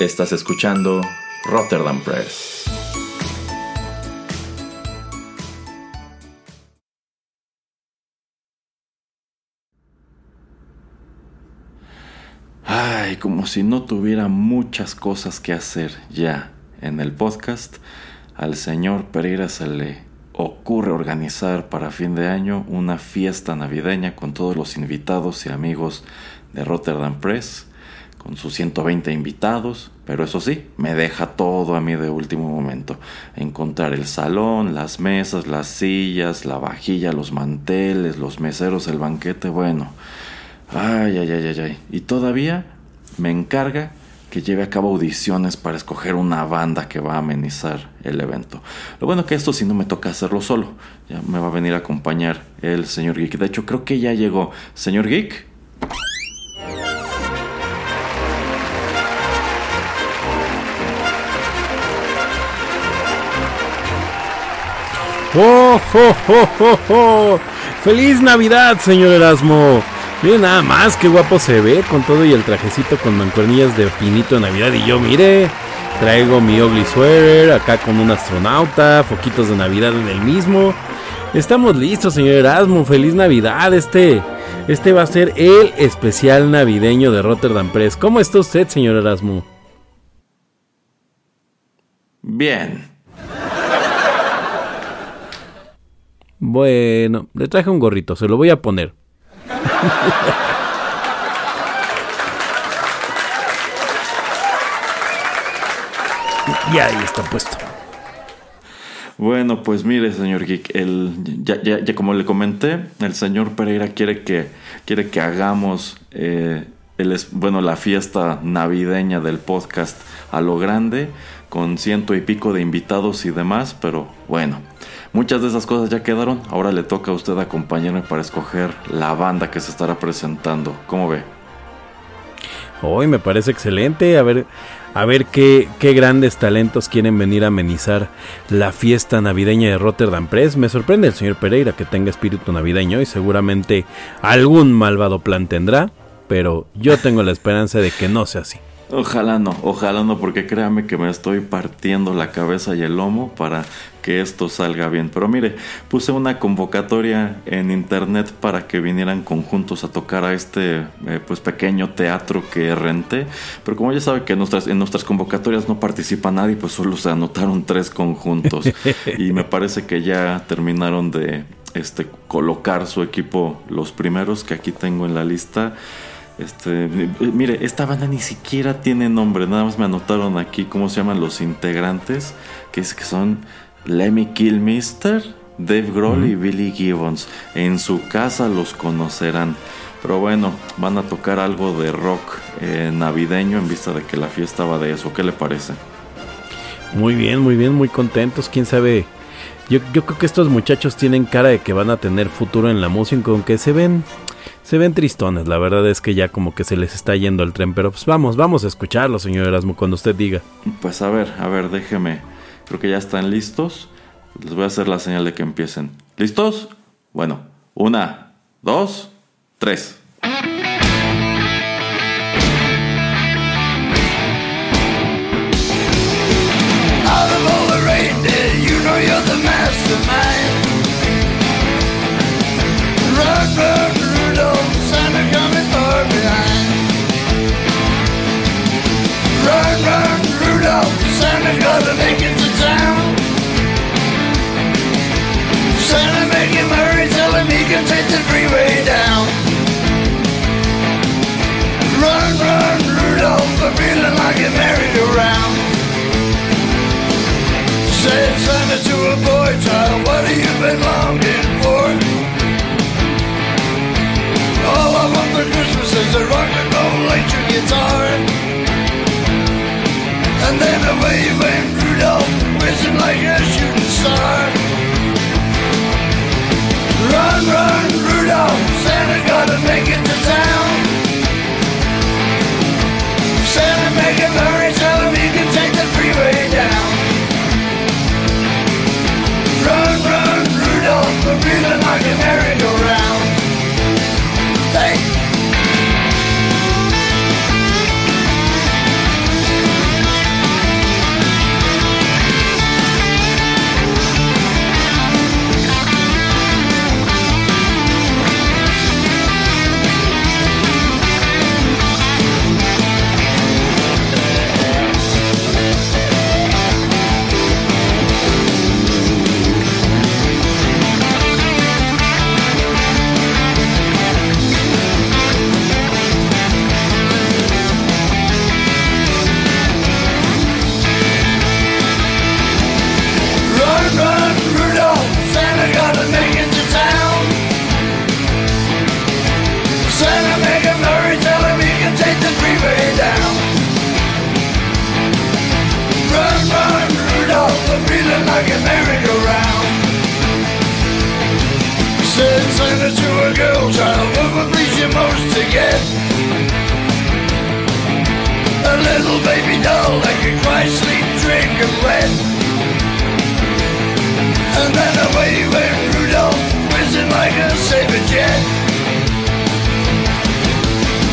Estás escuchando Rotterdam Press. Ay, como si no tuviera muchas cosas que hacer ya en el podcast, al señor Pereira se le ocurre organizar para fin de año una fiesta navideña con todos los invitados y amigos de Rotterdam Press con sus 120 invitados, pero eso sí, me deja todo a mí de último momento. Encontrar el salón, las mesas, las sillas, la vajilla, los manteles, los meseros, el banquete, bueno. Ay, ay, ay, ay, ay. Y todavía me encarga que lleve a cabo audiciones para escoger una banda que va a amenizar el evento. Lo bueno que esto sí no me toca hacerlo solo. Ya me va a venir a acompañar el señor Geek. De hecho, creo que ya llegó. Señor Geek. ¡Oh, oh, oh, oh, oh! ¡Feliz Navidad, señor Erasmo! Mire nada más, qué guapo se ve con todo y el trajecito con mancuernillas de pinito de Navidad. Y yo, mire, traigo mi ugly sweater acá con un astronauta, foquitos de Navidad en el mismo. Estamos listos, señor Erasmo. ¡Feliz Navidad! Este, este va a ser el especial navideño de Rotterdam Press. ¿Cómo está usted, señor Erasmo? Bien. Bueno, le traje un gorrito, se lo voy a poner. y ahí está puesto. Bueno, pues mire, señor Geek, el, ya, ya, ya, como le comenté, el señor Pereira quiere que, quiere que hagamos eh, el, bueno, la fiesta navideña del podcast a lo grande, con ciento y pico de invitados y demás, pero bueno, muchas de esas cosas ya quedaron. Ahora le toca a usted acompañarme para escoger la banda que se estará presentando. ¿Cómo ve? Hoy me parece excelente. A ver, a ver qué, qué grandes talentos quieren venir a amenizar la fiesta navideña de Rotterdam Press. Me sorprende el señor Pereira que tenga espíritu navideño y seguramente algún malvado plan tendrá, pero yo tengo la esperanza de que no sea así. Ojalá no, ojalá no, porque créame que me estoy partiendo la cabeza y el lomo para que esto salga bien. Pero mire, puse una convocatoria en internet para que vinieran conjuntos a tocar a este eh, pues pequeño teatro que renté. Pero como ya sabe que en nuestras, en nuestras convocatorias no participa nadie, pues solo se anotaron tres conjuntos. y me parece que ya terminaron de este, colocar su equipo los primeros que aquí tengo en la lista. Este, mire, esta banda ni siquiera tiene nombre, nada más me anotaron aquí cómo se llaman los integrantes, que es que son Lemmy Kilmister, Dave Grohl y Billy Gibbons. En su casa los conocerán. Pero bueno, van a tocar algo de rock eh, navideño en vista de que la fiesta va de eso. ¿Qué le parece? Muy bien, muy bien, muy contentos. Quién sabe. Yo, yo creo que estos muchachos tienen cara de que van a tener futuro en la música, aunque se ven se ven tristones, la verdad es que ya como que se les está yendo el tren, pero pues vamos, vamos a escucharlo, señor Erasmo, cuando usted diga. Pues a ver, a ver, déjeme. Creo que ya están listos. Les voy a hacer la señal de que empiecen. ¿Listos? Bueno, una, dos, tres. You're the mastermind. Run, Rudolph, Santa coming far behind. Run, Rudolph, Santa gotta make it town. Santa make him hurry, tell him he can take the freeway down. Run, run, Rudolph, I'm feeling like a merry-go-round. Said Santa to a boy child, what have you been longing for? All I want for Christmas is a rock and roll electric guitar. And then away went Rudolph, whizzing like a shooting star. Run, run, Rudolph, Santa gotta make it to town. Santa make him hurry, tell him he can take the freeway down. Run, run, Rudolph, I'm feeling like a merry-go-round. Like a merry-go-round. Said Santa to a girl child, what would please you most to get? A little baby doll that could cry, sleep, drink, and wet. And then away went Rudolph, whizzing like a saber jet.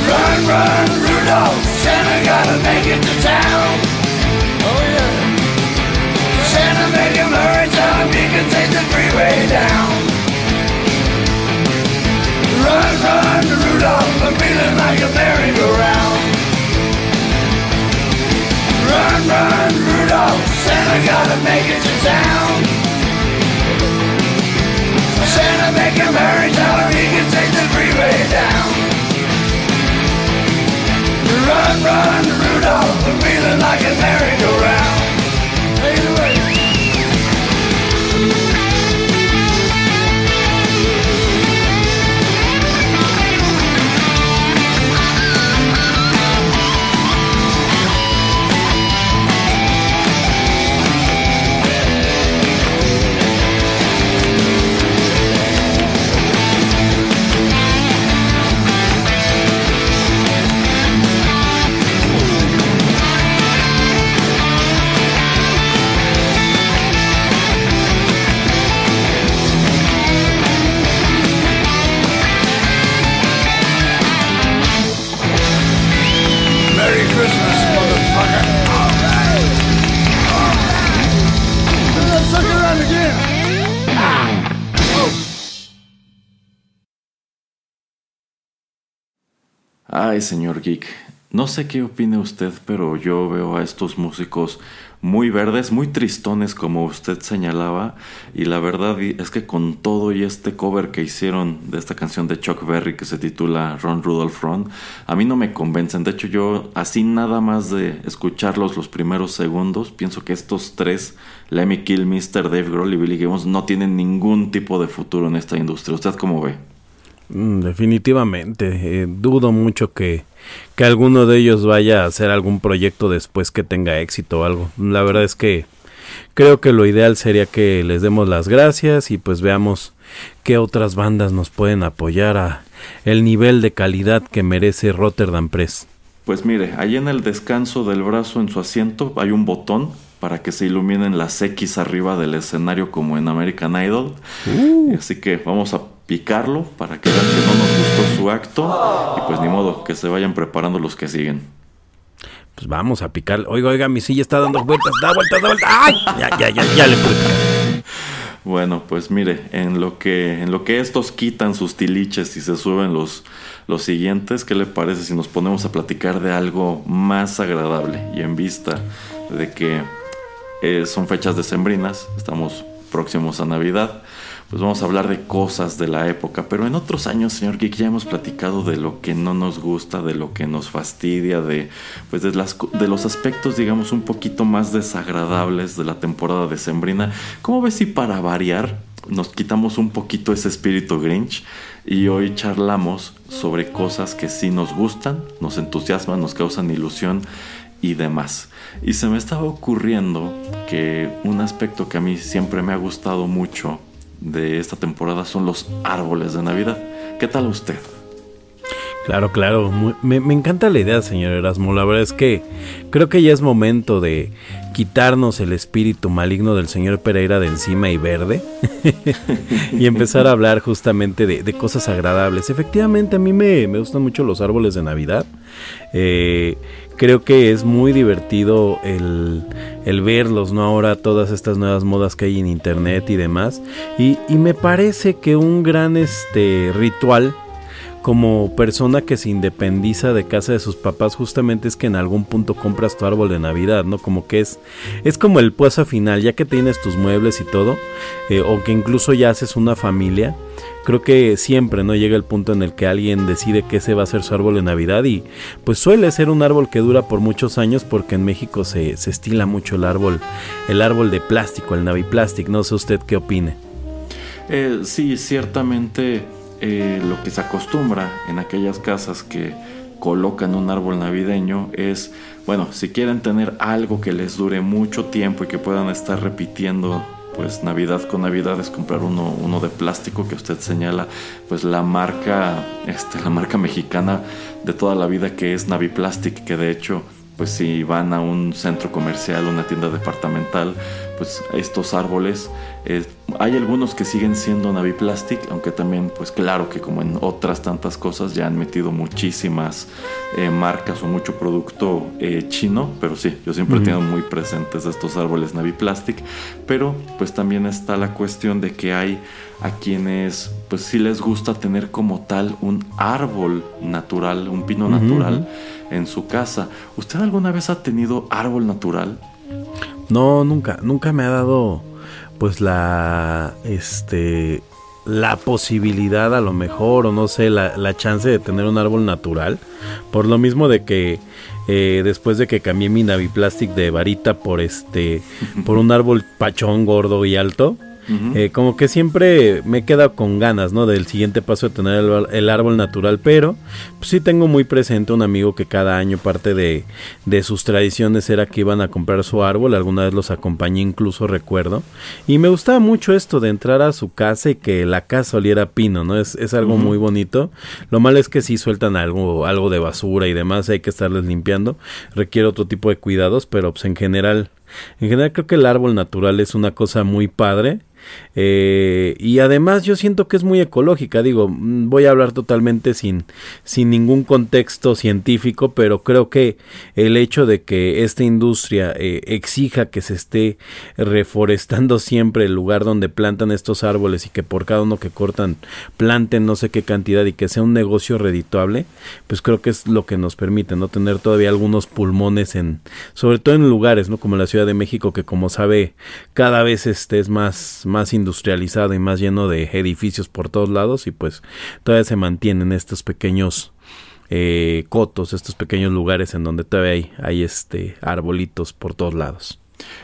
Run, run, Rudolph, Santa gotta make it to town. Santa make him hurry, time he can take the freeway down. Run, run, Rudolph, I'm feeling like a merry-go-round. Run, run, Rudolph, Santa gotta make it to town. Santa him hurry, he can take the freeway down. Run, run, Rudolph, I'm feeling like a merry-go-round. Ay, señor Geek, no sé qué opine usted, pero yo veo a estos músicos muy verdes, muy tristones como usted señalaba, y la verdad es que con todo y este cover que hicieron de esta canción de Chuck Berry que se titula Ron Rudolph Ron, a mí no me convencen. De hecho, yo así nada más de escucharlos los primeros segundos, pienso que estos tres, Lemmy Kill, Mr. Dave Grohl y Billy Gibbons, no tienen ningún tipo de futuro en esta industria. ¿Usted cómo ve? Mm, definitivamente. eh, dudo mucho que, que alguno de ellos vaya a hacer algún proyecto después que tenga éxito o algo. La verdad es que creo que lo ideal sería que les demos las gracias y pues veamos qué otras bandas nos pueden apoyar a el nivel de calidad que merece Rotterdam Press. Pues mire, ahí en el descanso del brazo en su asiento hay un botón para que se iluminen las X arriba del escenario como en American Idol. Así que vamos a picarlo para que vean que no nos gustó su acto. Y pues ni modo, que se vayan preparando los que siguen. Pues vamos a picar. Oiga, oiga, mi silla está dando vueltas, da vueltas, da vueltas. ¡Ay! Ya, ya, ya, ya le pude. Bueno, pues mire, en lo que, en lo que estos quitan sus tiliches y se suben los, los siguientes, ¿qué le parece si nos ponemos a platicar de algo más agradable? Y en vista de que eh, son fechas decembrinas, estamos próximos a Navidad, pues vamos a hablar de cosas de la época. Pero en otros años, señor Geek, ya hemos platicado de lo que no nos gusta, de lo que nos fastidia, de, pues de, los aspectos, digamos, un poquito más desagradables de la temporada decembrina. ¿Cómo ves si para variar nos quitamos un poquito ese espíritu Grinch y hoy charlamos sobre cosas que sí nos gustan, nos entusiasman, nos causan ilusión y demás. Y se me estaba ocurriendo que un aspecto que a mí siempre me ha gustado mucho de esta temporada son los árboles de Navidad. ¿Qué tal usted? Claro, claro. me encanta la idea, señor Erasmo. La verdad es que creo que ya es momento de quitarnos el espíritu maligno del señor Pereira de encima y verde y empezar a hablar justamente de, de cosas agradables. Efectivamente, a mí me, me gustan mucho los árboles de Navidad. Eh, creo que es muy divertido el, el verlos, ¿no? Ahora todas estas nuevas modas que hay en internet y demás. Y, y me parece que un gran este, ritual como persona que se independiza de casa de sus papás justamente es que en algún punto compras tu árbol de navidad no como que es es como el puesto final ya que tienes tus muebles y todo eh, o que incluso ya haces una familia creo que siempre no llega el punto en el que alguien decide que ese va a ser su árbol de navidad y pues suele ser un árbol que dura por muchos años porque en México se, se estila mucho el árbol el árbol de plástico el naviplastic no sé usted qué opine. Eh, sí, ciertamente eh, lo que se acostumbra en aquellas casas que colocan un árbol navideño es, bueno, si quieren tener algo que les dure mucho tiempo y que puedan estar repitiendo pues Navidad con Navidad es comprar uno, uno de plástico que usted señala, pues la marca, este, la marca mexicana de toda la vida que es Naviplastic, que de hecho pues si van a un centro comercial, una tienda departamental, pues estos árboles, eh, hay algunos que siguen siendo Naviplastic, aunque también, pues claro que como en otras tantas cosas ya han metido muchísimas eh, marcas o mucho producto eh, chino, pero sí, yo siempre he tenido muy presentes estos árboles Naviplastic, pero pues también está la cuestión de que hay a quienes pues sí les gusta tener como tal un árbol natural, un pino natural en su casa. ¿Usted alguna vez ha tenido árbol natural? No, nunca, nunca me ha dado pues la este la posibilidad a lo mejor o no sé la, la chance de tener un árbol natural por lo mismo de que eh, después de que cambié mi Naviplastic de varita por este por un árbol pachón gordo y alto eh, como que siempre me he quedado con ganas, ¿no? Del siguiente paso de tener el, árbol natural, pero pues, sí tengo muy presente un amigo que cada año parte de, de, sus tradiciones era que iban a comprar su árbol, alguna vez los acompañé incluso recuerdo, y me gustaba mucho esto de entrar a su casa y que la casa oliera pino, ¿no? Es, es algo muy bonito. Lo malo es que si sueltan algo, algo de basura y demás, hay que estarles limpiando, requiere otro tipo de cuidados, pero pues en general en general creo que el árbol natural es una cosa muy padre eh, y además yo siento que es muy ecológica, digo, mm, voy a hablar totalmente sin, sin ningún contexto científico, pero creo que el hecho de que esta industria eh, exija que se esté reforestando siempre el lugar donde plantan estos árboles y que por cada uno que cortan planten no sé qué cantidad y que sea un negocio redituable, pues creo que es lo que nos permite no tener todavía algunos pulmones en, sobre todo en lugares, ¿no? Como la Ciudad de México, que como sabe, cada vez este es más más industrializado y más lleno de edificios por todos lados y pues todavía se mantienen estos pequeños eh, cotos, estos pequeños lugares en donde todavía hay, hay este arbolitos por todos lados.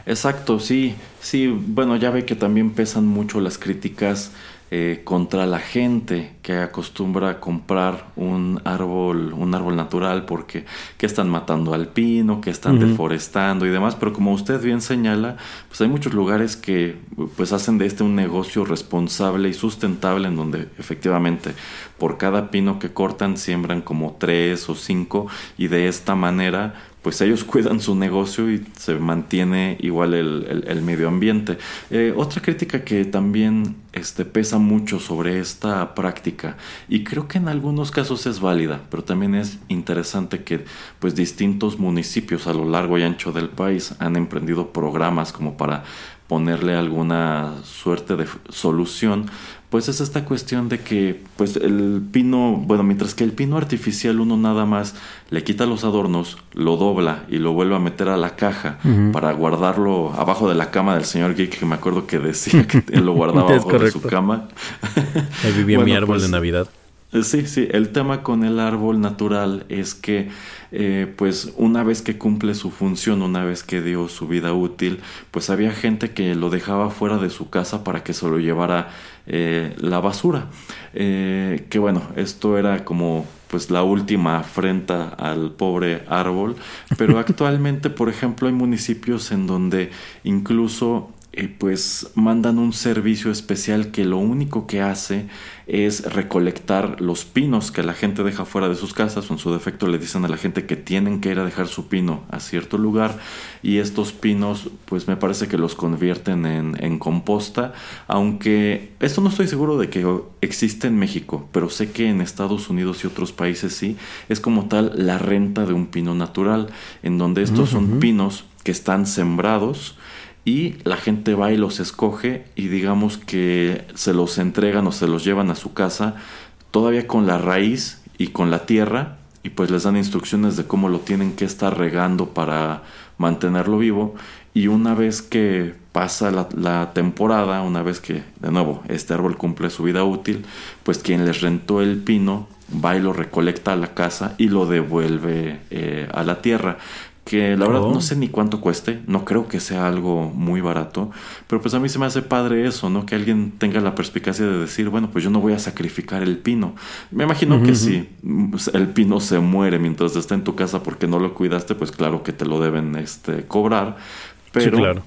Exacto, sí, sí, bueno, ya ve que también pesan mucho las críticas eh, contra la gente que acostumbra a comprar un árbol, un árbol natural porque que están matando al pino, que están deforestando y demás, pero como usted bien señala, pues hay muchos lugares que pues hacen de este un negocio responsable y sustentable en donde efectivamente por cada pino que cortan siembran como tres o cinco y de esta manera pues ellos cuidan su negocio y se mantiene igual el, medio ambiente. Eh, otra crítica que también este, pesa mucho sobre esta práctica y creo que en algunos casos es válida, pero también es interesante que pues distintos municipios a lo largo y ancho del país han emprendido programas como para ponerle alguna suerte de solución pues es esta cuestión de que pues el pino, bueno, mientras que el pino artificial uno nada más le quita los adornos, lo dobla y lo vuelve a meter a la caja para guardarlo abajo de la cama del señor Geek, que me acuerdo que decía que él lo guardaba abajo de su cama. Ahí vivía mi árbol de pues, Navidad. Eh, sí, sí, el tema con el árbol natural es que eh, pues una vez que cumple su función, una vez que dio su vida útil, pues había gente que lo dejaba fuera de su casa para que se lo llevara eh, la basura. Eh, que bueno, esto era como pues la última afrenta al pobre árbol, pero actualmente, por ejemplo, hay municipios en donde incluso eh, pues mandan un servicio especial que lo único que hace es recolectar los pinos que la gente deja fuera de sus casas. O en su defecto le dicen a la gente que tienen que ir a dejar su pino a cierto lugar y estos pinos pues me parece que los convierten en, en composta aunque esto no estoy seguro de que existe en México pero sé que en Estados Unidos y otros países sí es como tal la renta de un pino natural en donde estos son pinos que están sembrados y la gente va y los escoge y digamos que se los entregan o se los llevan a su casa todavía con la raíz y con la tierra y pues les dan instrucciones de cómo lo tienen que estar regando para mantenerlo vivo. Y una vez que pasa la, temporada, una vez que de nuevo este árbol cumple su vida útil, pues quien les rentó el pino va y lo recolecta a la casa y lo devuelve eh, a la tierra que la verdad no sé ni cuánto cueste, no creo que sea algo muy barato, pero pues a mí se me hace padre eso, ¿no? Que alguien tenga la perspicacia de decir, bueno, pues yo no voy a sacrificar el pino. Me imagino que si pues, el pino se muere mientras está en tu casa porque no lo cuidaste, pues claro que te lo deben este, cobrar, pero... claro.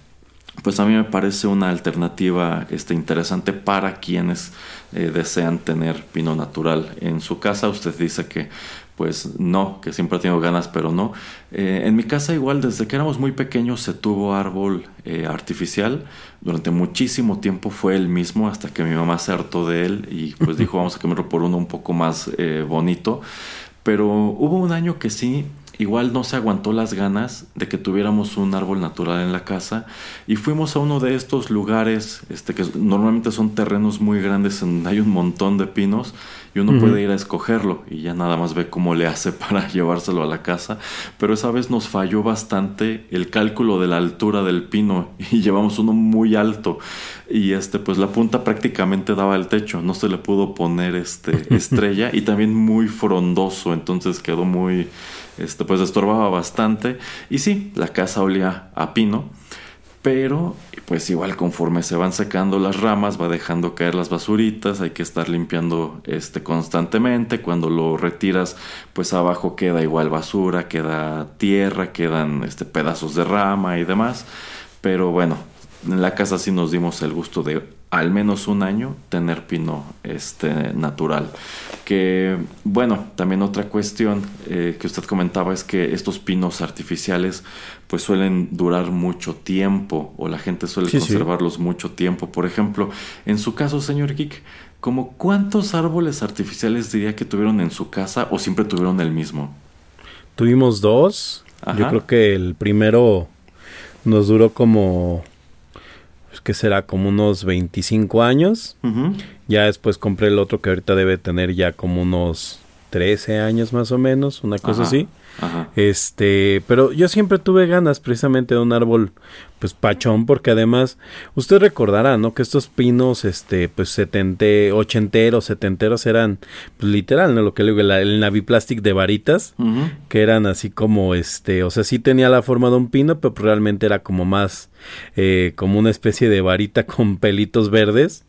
pues a mí me parece una alternativa este, interesante para quienes eh, desean tener pino natural en su casa. Usted dice que pues no, que siempre ha tenido ganas, pero no. Eh, en mi casa igual, desde que éramos muy pequeños se tuvo árbol eh, artificial. Durante muchísimo tiempo fue el mismo hasta que mi mamá se hartó de él y pues dijo vamos a cambiarlo por uno un poco más bonito. Pero hubo un año que sí igual no se aguantó las ganas de que tuviéramos un árbol natural en la casa y fuimos a uno de estos lugares este, que normalmente son terrenos muy grandes donde hay un montón de pinos y uno puede ir a escogerlo y ya nada más ve cómo le hace para llevárselo a la casa. Pero esa vez nos falló bastante el cálculo de la altura del pino y llevamos uno muy alto y este pues la punta prácticamente daba el techo no se le pudo poner este estrella y también muy frondoso entonces quedó muy este, pues estorbaba bastante. Y sí, la casa olía a pino, pero pues igual conforme se van secando las ramas va dejando caer las basuritas, hay que estar limpiando este constantemente, cuando lo retiras pues abajo queda igual basura, queda tierra, quedan este pedazos de rama y demás, pero bueno, en la casa sí nos dimos el gusto de al menos un año tener pino este, natural. Que bueno, también otra cuestión eh, que usted comentaba es que estos pinos artificiales pues suelen durar mucho tiempo o la gente suele conservarlos mucho tiempo. Por ejemplo, en su caso, señor Geek, ¿como cuántos árboles artificiales diría que tuvieron en su casa o siempre tuvieron el mismo? Tuvimos dos. Yo creo que el primero nos duró como que será como unos 25 años. Ya después compré el otro que ahorita debe tener ya como unos 13 años más o menos, una cosa así. Este, pero yo siempre tuve ganas precisamente de un árbol pues pachón porque además usted recordará, ¿no? Que estos pinos este pues setente, ochenteros, setenteros eran pues literal, ¿no? Lo que le digo, el, el naviplastic de varitas, que eran así como este, o sea, sí tenía la forma de un pino, pero pues, realmente era como más eh, como una especie de varita con pelitos verdes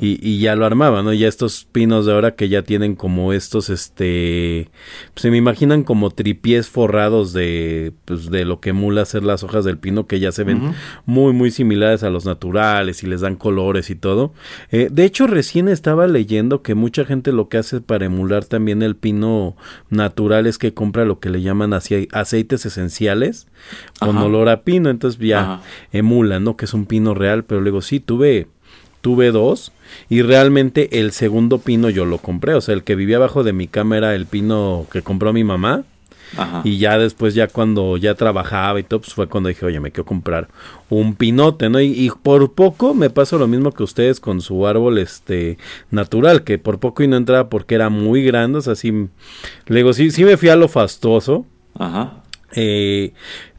y, y, ya lo armaba, ¿no? Ya estos pinos de ahora que ya tienen como estos este pues, se me imaginan como tripiés forrados de pues de lo que emula ser las hojas del pino que ya se ven muy, muy similares a los naturales y les dan colores y todo. Eh, de hecho, recién estaba leyendo que mucha gente lo que hace para emular también el pino natural es que compra lo que le llaman aceites esenciales con olor a pino. Entonces ya emula, ¿no? Que es un pino real, pero luego sí, tuve tuve dos y realmente el segundo pino yo lo compré, o sea, el que vivía abajo de mi cama era el pino que compró mi mamá y ya después, ya cuando ya trabajaba y todo, pues fue cuando dije, oye, me quiero comprar un pinote, ¿no? Y, por poco me pasó lo mismo que ustedes con su árbol este natural, que por poco y no entraba porque era muy grande, o sea, sí, le digo, sí, sí me fui a lo fastuoso. Ajá. Eh,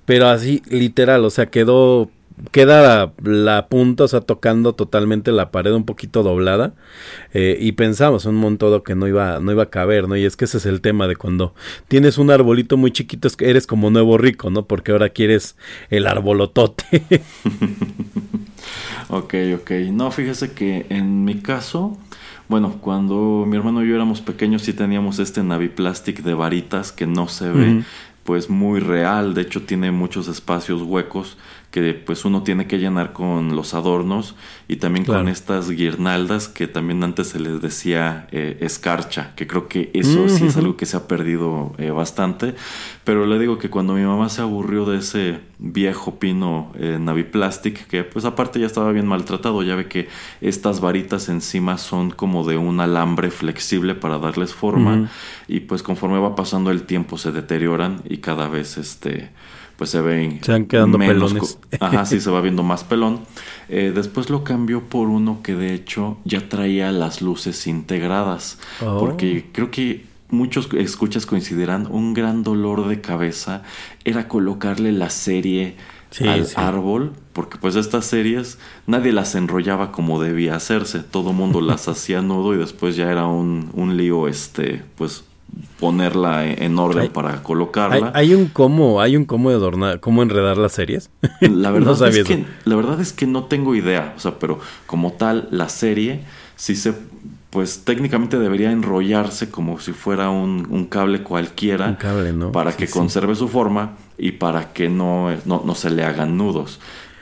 pero así, literal, o sea, quedó queda la, punta, o sea, tocando totalmente la pared un poquito doblada. Eh, y pensamos un montón que no iba, no iba a caber, ¿no? Y es que ese es el tema de cuando tienes un arbolito muy chiquito, es que eres como nuevo rico, ¿no? Porque ahora quieres el arbolotote. ok, ok. No, fíjese que en mi caso, bueno, cuando mi hermano y yo éramos pequeños sí teníamos este Naviplastic de varitas que no se ve. pues muy real, de hecho tiene muchos espacios huecos que pues uno tiene que llenar con los adornos y también con estas guirnaldas que también antes se les decía eh, escarcha, que creo que eso sí es algo que se ha perdido eh, bastante, pero le digo que cuando mi mamá se aburrió de ese viejo pino eh, Naviplastic, que pues aparte ya estaba bien maltratado, ya ve que estas varitas encima son como de un alambre flexible para darles forma y pues conforme va pasando el tiempo se deterioran y cada vez este pues se ven se van quedando pelones. ajá sí se va viendo más pelón. Eh, después lo cambió por uno que de hecho ya traía las luces integradas oh. porque creo que muchos escuchas coincidirán un gran dolor de cabeza era colocarle la serie al árbol, porque pues estas series nadie las enrollaba como debía hacerse, todo mundo las hacía nudo y después ya era un, un lío este pues ponerla en orden para colocarla. Hay, un cómo, hay un cómo adornar, cómo enredar las series. La verdad es que la verdad es que no tengo idea, o sea, pero como tal la serie sí se pues técnicamente debería enrollarse como si fuera un, cable cualquiera un cable, ¿no? para que conserve su forma y para que no, no, no se le hagan nudos.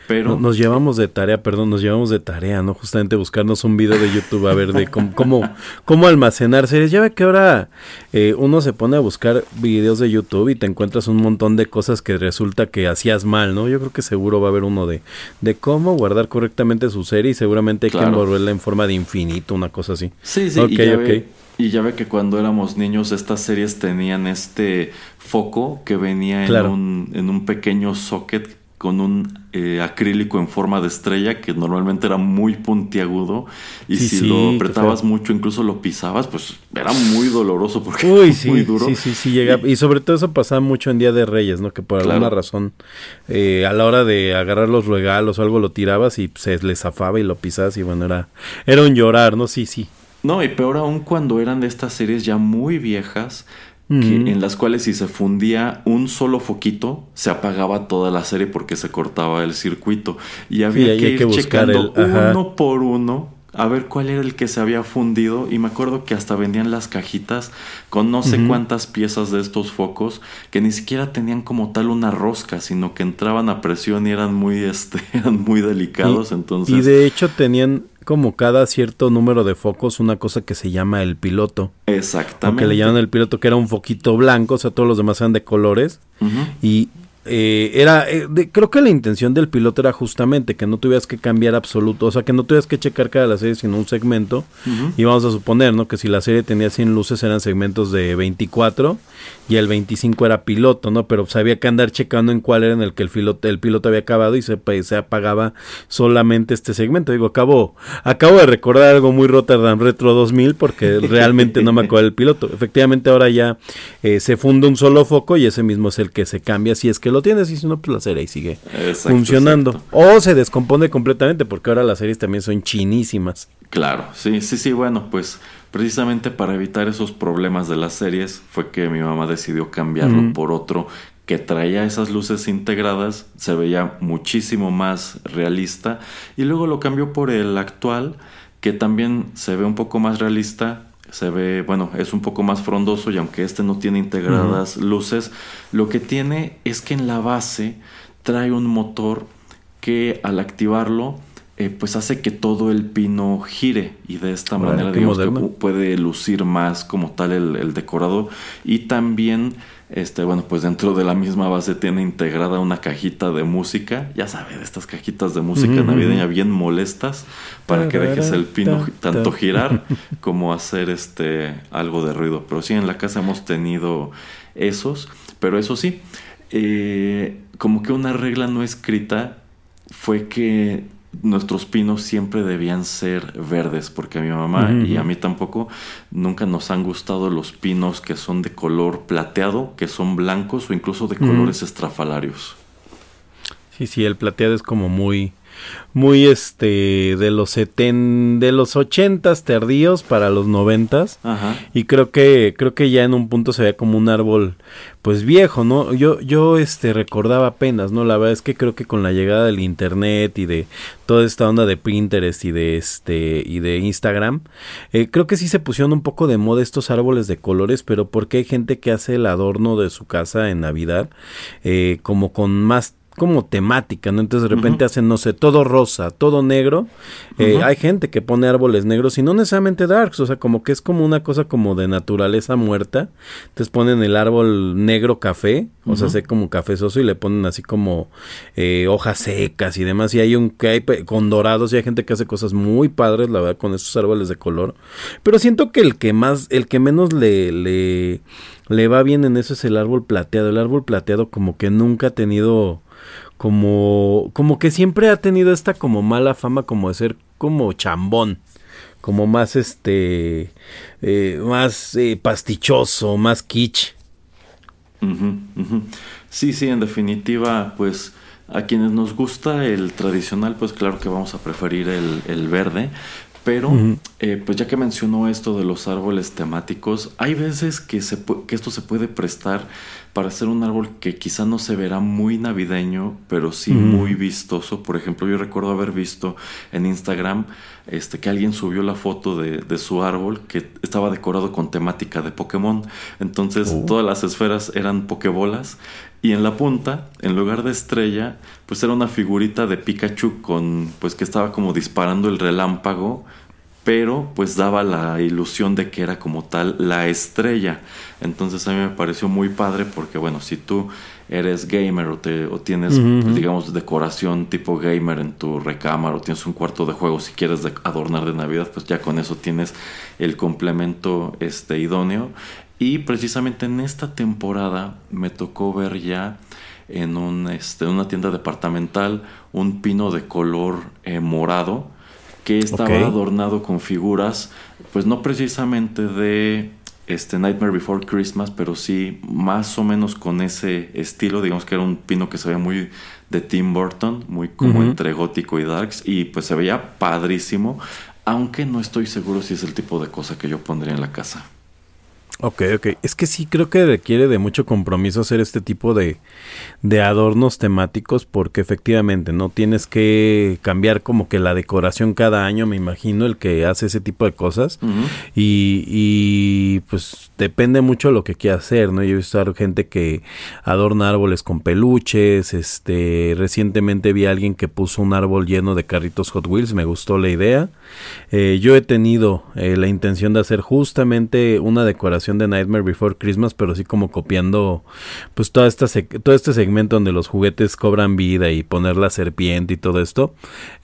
Pero No- Nos llevamos de tarea, perdón, nos llevamos de tarea, ¿no? Justamente buscarnos un video de YouTube a ver de cómo, cómo, cómo almacenar series. Ya ve que ahora eh, uno se pone a buscar videos de YouTube y te encuentras un montón de cosas que resulta que hacías mal, ¿no? Yo creo que seguro va a haber uno de, de cómo guardar correctamente su serie y seguramente hay que envolverla en forma de infinito, una cosa así. Sí, sí, Ok, y, ya ok. ve, y ya ve que cuando éramos niños estas series tenían este foco que venía Claro. en, un, en un pequeño socket con un eh, acrílico en forma de estrella que normalmente era muy puntiagudo y Sí, si sí, lo apretabas mucho, incluso lo pisabas, pues era muy doloroso porque Uy, era sí, muy duro. sí, sí, sí llega. Y sobre todo eso pasaba mucho en Día de Reyes, ¿no? Que por Claro. alguna razón, eh, a la hora de agarrar los regalos o algo lo tirabas y se le zafaba y lo pisabas y bueno, era, era un llorar, ¿no? Sí, sí. No, y peor aún cuando eran de estas series ya muy viejas, que- en las cuales si se fundía un solo foquito, se apagaba toda la serie porque se cortaba el circuito. Y había que ir que checando el- uno por uno a ver cuál era el que se había fundido. Y me acuerdo que hasta vendían las cajitas con no sé cuántas piezas de estos focos que ni siquiera tenían como tal una rosca, sino que entraban a presión y eran muy, este, eran muy delicados. Y- entonces, Y de hecho tenían como cada cierto número de focos una cosa que se llama el piloto. exactamente. Aunque le llaman el piloto que era un foquito blanco, o sea, todos los demás eran de colores. Ujú. Y eh, era, eh, de- creo que la intención del piloto era justamente que no tuvieras que cambiar absoluto, o sea, que no tuvieras que checar cada la serie sino un segmento. Y vamos a suponer, ¿no? Que si la serie tenía 100 luces eran segmentos de 24 y el 25 era piloto, ¿no? Pero pues, había que andar checando en cuál era en el que el piloto, el piloto había acabado y se, se apagaba solamente este segmento. Digo, acabo, acabo de recordar algo muy Rotterdam Retro 2000 porque realmente no me acuerdo del piloto. Efectivamente ahora ya eh, se funda un solo foco y ese mismo es el que se cambia si es que lo tienes y si no, pues la serie ahí sigue Exacto, funcionando. exacto. O se descompone completamente porque ahora las series también son chinísimas. Claro, sí, sí, sí, bueno, pues precisamente para evitar esos problemas de las series fue que mi mamá decidió cambiarlo por otro que traía esas luces integradas, se veía muchísimo más realista y luego lo cambió por el actual que también se ve un poco más realista, se ve, bueno, es un poco más frondoso y aunque este no tiene integradas luces, lo que tiene es que en la base trae un motor que al activarlo eh, pues hace que todo el pino gire y de esta manera digamos que puede lucir más como tal el, el decorado y también este bueno pues dentro de la misma base tiene integrada una cajita de música. Ya sabe de estas cajitas de música Ujú, navideña bien molestas para que dejes el pino tanto ta. girar como hacer este algo de ruido. Pero sí en la casa hemos tenido esos pero eso sí eh, como que una regla no escrita fue que nuestros pinos siempre debían ser verdes, porque a mi mamá y a mí tampoco nunca nos han gustado los pinos que son de color plateado, que son blancos o incluso de colores estrafalarios. Sí, sí, el plateado es como muy, muy este, de los seten, de los ochentas tardíos para los noventas. Ajá. Y creo que, creo que ya en un punto se veía como un árbol, pues viejo, ¿no? Yo, yo, este, recordaba apenas, ¿no? La verdad es que creo que con la llegada del internet y de toda esta onda de Pinterest y de este, y de Instagram, eh, creo que sí se pusieron un poco de moda estos árboles de colores, pero porque hay gente que hace el adorno de su casa en Navidad, eh, como con más como temática, ¿no? Entonces de repente hacen, no sé, todo rosa, todo negro. Eh. Hay gente que pone árboles negros y no necesariamente darks, o sea, como que es como una cosa como de naturaleza muerta. Entonces ponen el árbol negro café, o sea, sé como cafezoso y le ponen así como eh, hojas secas y demás. Y hay un que hay con dorados y hay gente que hace cosas muy padres, la verdad, con esos árboles de color. Pero siento que el que más, el que menos le, le, le va bien en eso es el árbol plateado. El árbol plateado como que nunca ha tenido como como que siempre ha tenido esta como mala fama como de ser como chambón como más este eh, más eh, pastichoso más kitsch. Sí, sí, en definitiva, pues a quienes nos gusta el tradicional, pues claro que vamos a preferir el, el verde. Pero, eh, pues ya que mencionó esto de los árboles temáticos, hay veces que, se que esto se puede prestar para hacer un árbol que quizá no se verá muy navideño, pero sí muy vistoso. Por ejemplo, yo recuerdo haber visto en Instagram este, que alguien subió la foto de, de su árbol que estaba decorado con temática de Pokémon. Entonces, Oh. todas las esferas eran pokebolas Y en la punta, en lugar de estrella, pues era una figurita de Pikachu con, pues que estaba como disparando el relámpago, pero pues daba la ilusión de que era como tal la estrella. Entonces a mí me pareció muy padre porque bueno, si tú eres gamer o, te, o tienes, digamos, decoración tipo gamer en tu recámara o tienes un cuarto de juego, si quieres adornar de Navidad, pues ya con eso tienes el complemento este, idóneo. Y precisamente en esta temporada me tocó ver ya en un, este, una tienda departamental un pino de color eh, morado que estaba adornado con figuras, pues no precisamente de este Nightmare Before Christmas, pero sí más o menos con ese estilo, digamos que era un pino que se veía muy de Tim Burton, muy como entre gótico y darks, y pues se veía padrísimo, aunque no estoy seguro si es el tipo de cosa que yo pondría en la casa. Ok, ok. Es que sí creo que requiere de mucho compromiso hacer este tipo de, de adornos temáticos porque efectivamente no tienes que cambiar como que la decoración cada año, me imagino, el que hace ese tipo de cosas. y, y, pues depende mucho lo que quiera hacer, ¿no? Yo he visto gente que adorna árboles con peluches, este, recientemente vi a alguien que puso un árbol lleno de carritos Hot Wheels, me gustó la idea. Eh, yo he tenido eh, la intención de hacer justamente una decoración de Nightmare Before Christmas, pero sí como copiando pues toda esta todo este segmento donde los juguetes cobran vida y poner la serpiente y todo esto.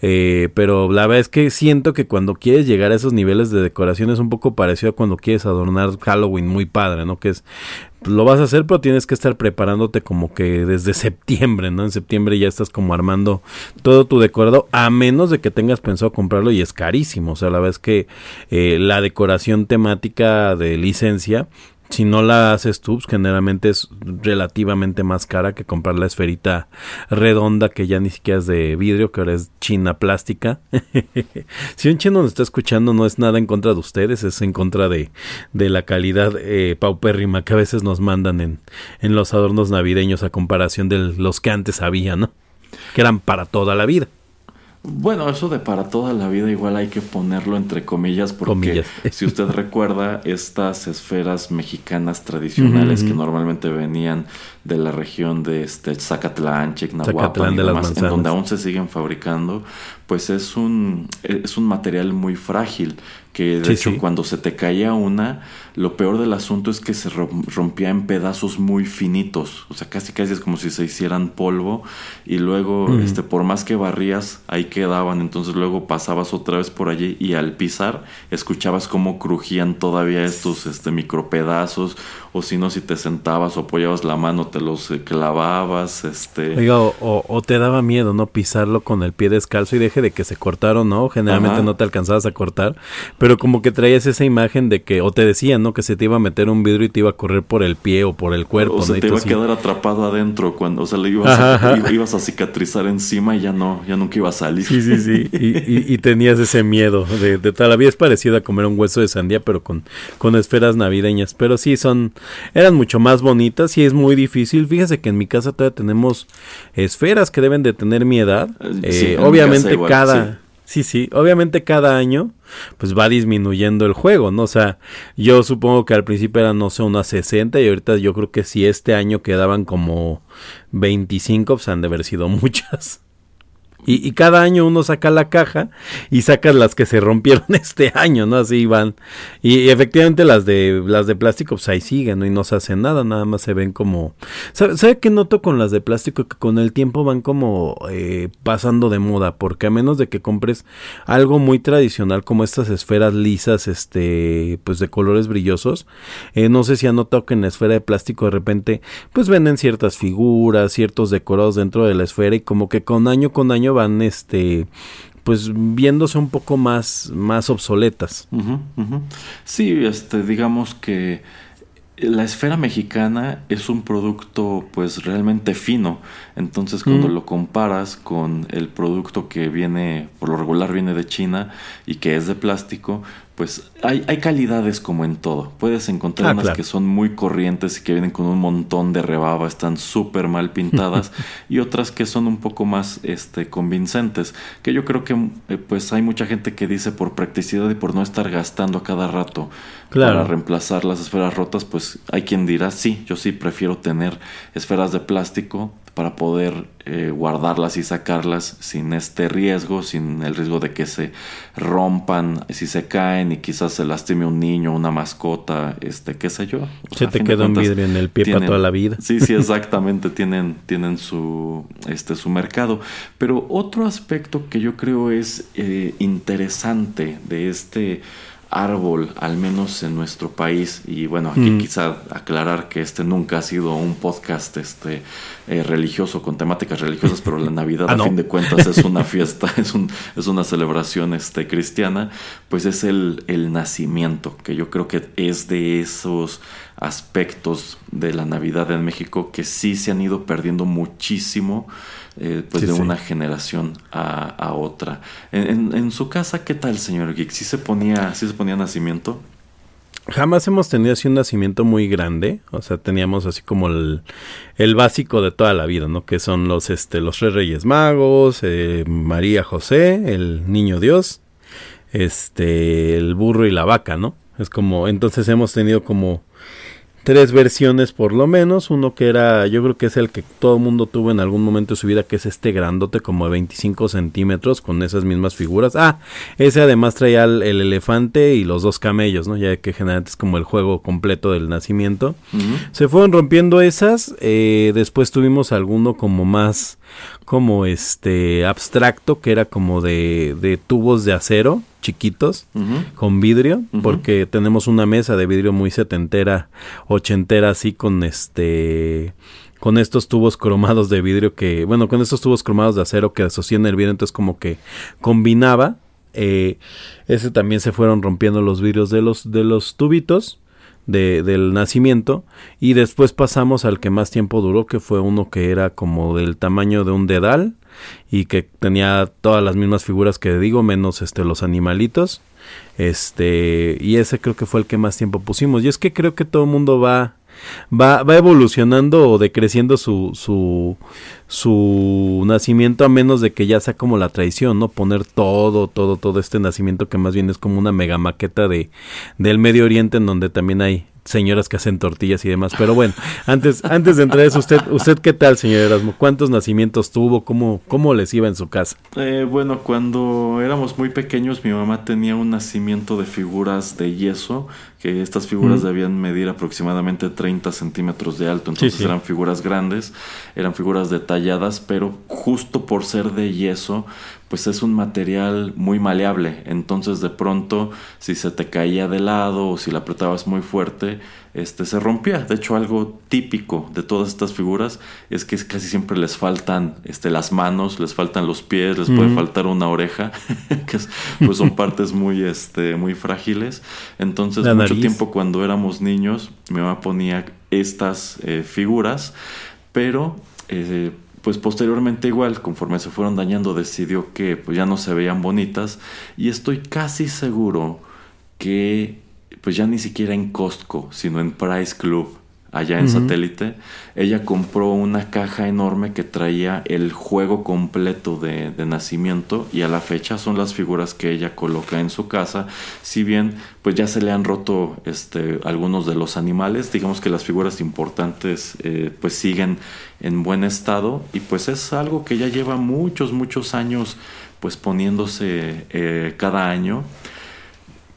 Eh, pero la verdad es que siento que cuando quieres llegar a esos niveles de decoración es un poco parecido a cuando quieres adornar Halloween muy padre, ¿no? Que es lo vas a hacer, pero tienes que estar preparándote como que desde septiembre, ¿no? En septiembre ya estás como armando todo tu decorado, a menos de que tengas pensado comprarlo y es carísimo. O sea, la verdad es que eh, la decoración temática de licencia si no la haces tú, pues, generalmente es relativamente más cara que comprar la esferita redonda que ya ni siquiera es de vidrio, que ahora es china plástica. si un chino nos está escuchando, no es nada en contra de ustedes, es en contra de, de la calidad eh, paupérrima que a veces nos mandan en, en los adornos navideños a comparación de los que antes había, ¿no? Que eran para toda la vida. Bueno, eso de para toda la vida igual hay que ponerlo entre comillas porque si usted recuerda estas esferas mexicanas tradicionales que normalmente venían de la región de este Zacatlán, Chignahuapan y demás, en donde aún se siguen fabricando, pues es un es un material muy frágil que de hecho cuando se te caía una, lo peor del asunto es que se rompía en pedazos muy finitos, o sea, casi casi es como si se hicieran polvo y luego, este, por más que barrías, ahí quedaban, entonces luego pasabas otra vez por allí y al pisar escuchabas cómo crujían todavía estos este, micropedazos, o si no, si te sentabas o apoyabas la mano, te los eh, clavabas, este... Oiga, o, te daba miedo, ¿no? Pisarlo con el pie descalzo y deje de que se cortaron, ¿no? Generalmente no te alcanzabas a cortar, pero como que traías esa imagen de que, o te decían, ¿no? Que se te iba a meter un vidrio y te iba a correr por el pie o por el cuerpo. O se te iba a quedar atrapado adentro cuando, o sea, le ibas, a, ibas a cicatrizar encima y ya no, ya nunca iba a salir. Sí, sí, sí. y, tenías ese miedo de, de toda la vida. Es parecido a comer un hueso de sandía, pero con, con esferas navideñas. Pero sí, son, eran mucho más bonitas y es muy difícil. Fíjese que en mi casa todavía tenemos esferas que deben de tener mi edad. Eh, obviamente cada... Sí, sí, obviamente cada año pues va disminuyendo el juego, ¿no? O sea, yo supongo que al principio eran, no sé, unas 60 y ahorita yo creo que si este año quedaban como 25, pues han de haber sido muchas. Y, cada año uno saca la caja y saca las que se rompieron este año, ¿no? Así van. Y, efectivamente las de las de plástico, pues ahí siguen, ¿no? Y no se hacen nada, nada más se ven como... ¿Sabe, ¿sabe qué noto con las de plástico? Que con el tiempo van como eh, pasando de moda, porque a menos de que compres algo muy tradicional como estas esferas lisas, este, pues de colores brillosos, eh, no sé si han notado que en la esfera de plástico de repente, pues venden ciertas figuras, ciertos decorados dentro de la esfera y como que con año con año van este pues viéndose un poco más, más obsoletas. Sí, este, digamos que la esfera mexicana es un producto pues realmente fino. Entonces cuando lo comparas con el producto que viene, por lo regular viene de China y que es de plástico, pues hay, hay calidades como en todo. Puedes encontrar Ah, unas claro. que son muy corrientes y que vienen con un montón de rebaba, están súper mal pintadas, y otras que son un poco más este, convincentes. Que yo creo que eh, pues hay mucha gente que dice por practicidad y por no estar gastando a cada rato Claro. para reemplazar las esferas rotas, pues hay quien dirá, sí, yo sí prefiero tener esferas de plástico para poder eh, guardarlas y sacarlas sin este riesgo, sin el riesgo de que se rompan, si se caen y quizás se lastime un niño, una mascota, este, qué sé yo. O Se sea, te queda un vidrio en el pie para toda la vida. Sí, sí, exactamente, tienen, tienen su, este, su mercado. Pero otro aspecto que yo creo es eh, interesante de este árbol, al menos en nuestro país, y bueno, aquí Mm. quizá aclarar que este nunca ha sido un podcast este, eh, religioso con temáticas religiosas, pero la Navidad Ah, a no. fin de cuentas es una fiesta, es, un, es una celebración este, cristiana, pues es el, el nacimiento, que yo creo que es de esos aspectos de la Navidad en México que sí se han ido perdiendo muchísimo eh, pues Sí, de sí. una generación a, a otra. En, en- en su casa, ¿qué tal, señor Geek? ¿Sí se ponía, sí se ponía nacimiento? Jamás hemos tenido así un nacimiento muy grande, o sea, teníamos así como el, el básico de toda la vida, ¿no? Que son los, este, los tres Reyes Magos, eh, María José, el Niño Dios, este, el burro y la vaca, ¿no? Es como, entonces hemos tenido como tres versiones por lo menos, uno que era, yo creo que es el que todo el mundo tuvo en algún momento de su vida, que es este grandote como de 25 centímetros con esas mismas figuras. Ah, ese además traía el, el elefante y los dos camellos, ¿no? Ya que generalmente es como el juego completo del nacimiento. Se fueron rompiendo esas, eh, después tuvimos alguno como más, como este, abstracto, que era como de, de tubos de acero chiquitos con vidrio, porque tenemos una mesa de vidrio muy setentera, ochentera, así con este, con estos tubos cromados de vidrio que, bueno, con estos tubos cromados de acero que sostienen el vidrio, entonces como que combinaba. eh, ese también se fueron rompiendo los vidrios de los, de los tubitos. De, del nacimiento y después pasamos al que más tiempo duró que fue uno que era como del tamaño de un dedal y que tenía todas las mismas figuras que digo menos este los animalitos. Este y ese creo que fue el que más tiempo pusimos. Y es que creo que todo el mundo va va, va evolucionando o decreciendo su, su, su nacimiento a menos de que ya sea como la tradición, ¿no? Poner todo, todo, todo este nacimiento que más bien es como una mega maqueta de, del Medio Oriente en donde también hay señoras que hacen tortillas y demás. Pero bueno, antes, antes de entrar eso, usted, usted qué tal, señor Erasmo? ¿Cuántos nacimientos tuvo? ¿Cómo, cómo les iba en su casa? Eh, bueno, cuando éramos muy pequeños, mi mamá tenía un nacimiento de figuras de yeso, que estas figuras debían medir aproximadamente 30 centímetros de alto, entonces sí. eran figuras grandes, eran figuras detalladas, pero justo por ser de yeso, pues es un material muy maleable, entonces de pronto si se te caía de lado o si la apretabas muy fuerte, este se rompía. De hecho, algo típico de todas estas figuras es que casi siempre les faltan este, las manos, les faltan los pies, les puede faltar una oreja, que es- pues son partes muy, este, muy frágiles. Entonces, La mucho nariz. tiempo cuando éramos niños, mi mamá ponía estas eh, figuras, pero eh, pues posteriormente igual, conforme se fueron dañando, decidió que pues ya no se veían bonitas y estoy casi seguro que pues ya ni siquiera en Costco, sino en Price Club, allá en satélite, ella compró una caja enorme que traía el juego completo de, de nacimiento y a la fecha son las figuras que ella coloca en su casa, si bien pues ya se le han roto este, algunos de los animales, digamos que las figuras importantes eh, pues siguen en buen estado y pues es algo que ya lleva muchos, muchos años pues poniéndose eh, cada año.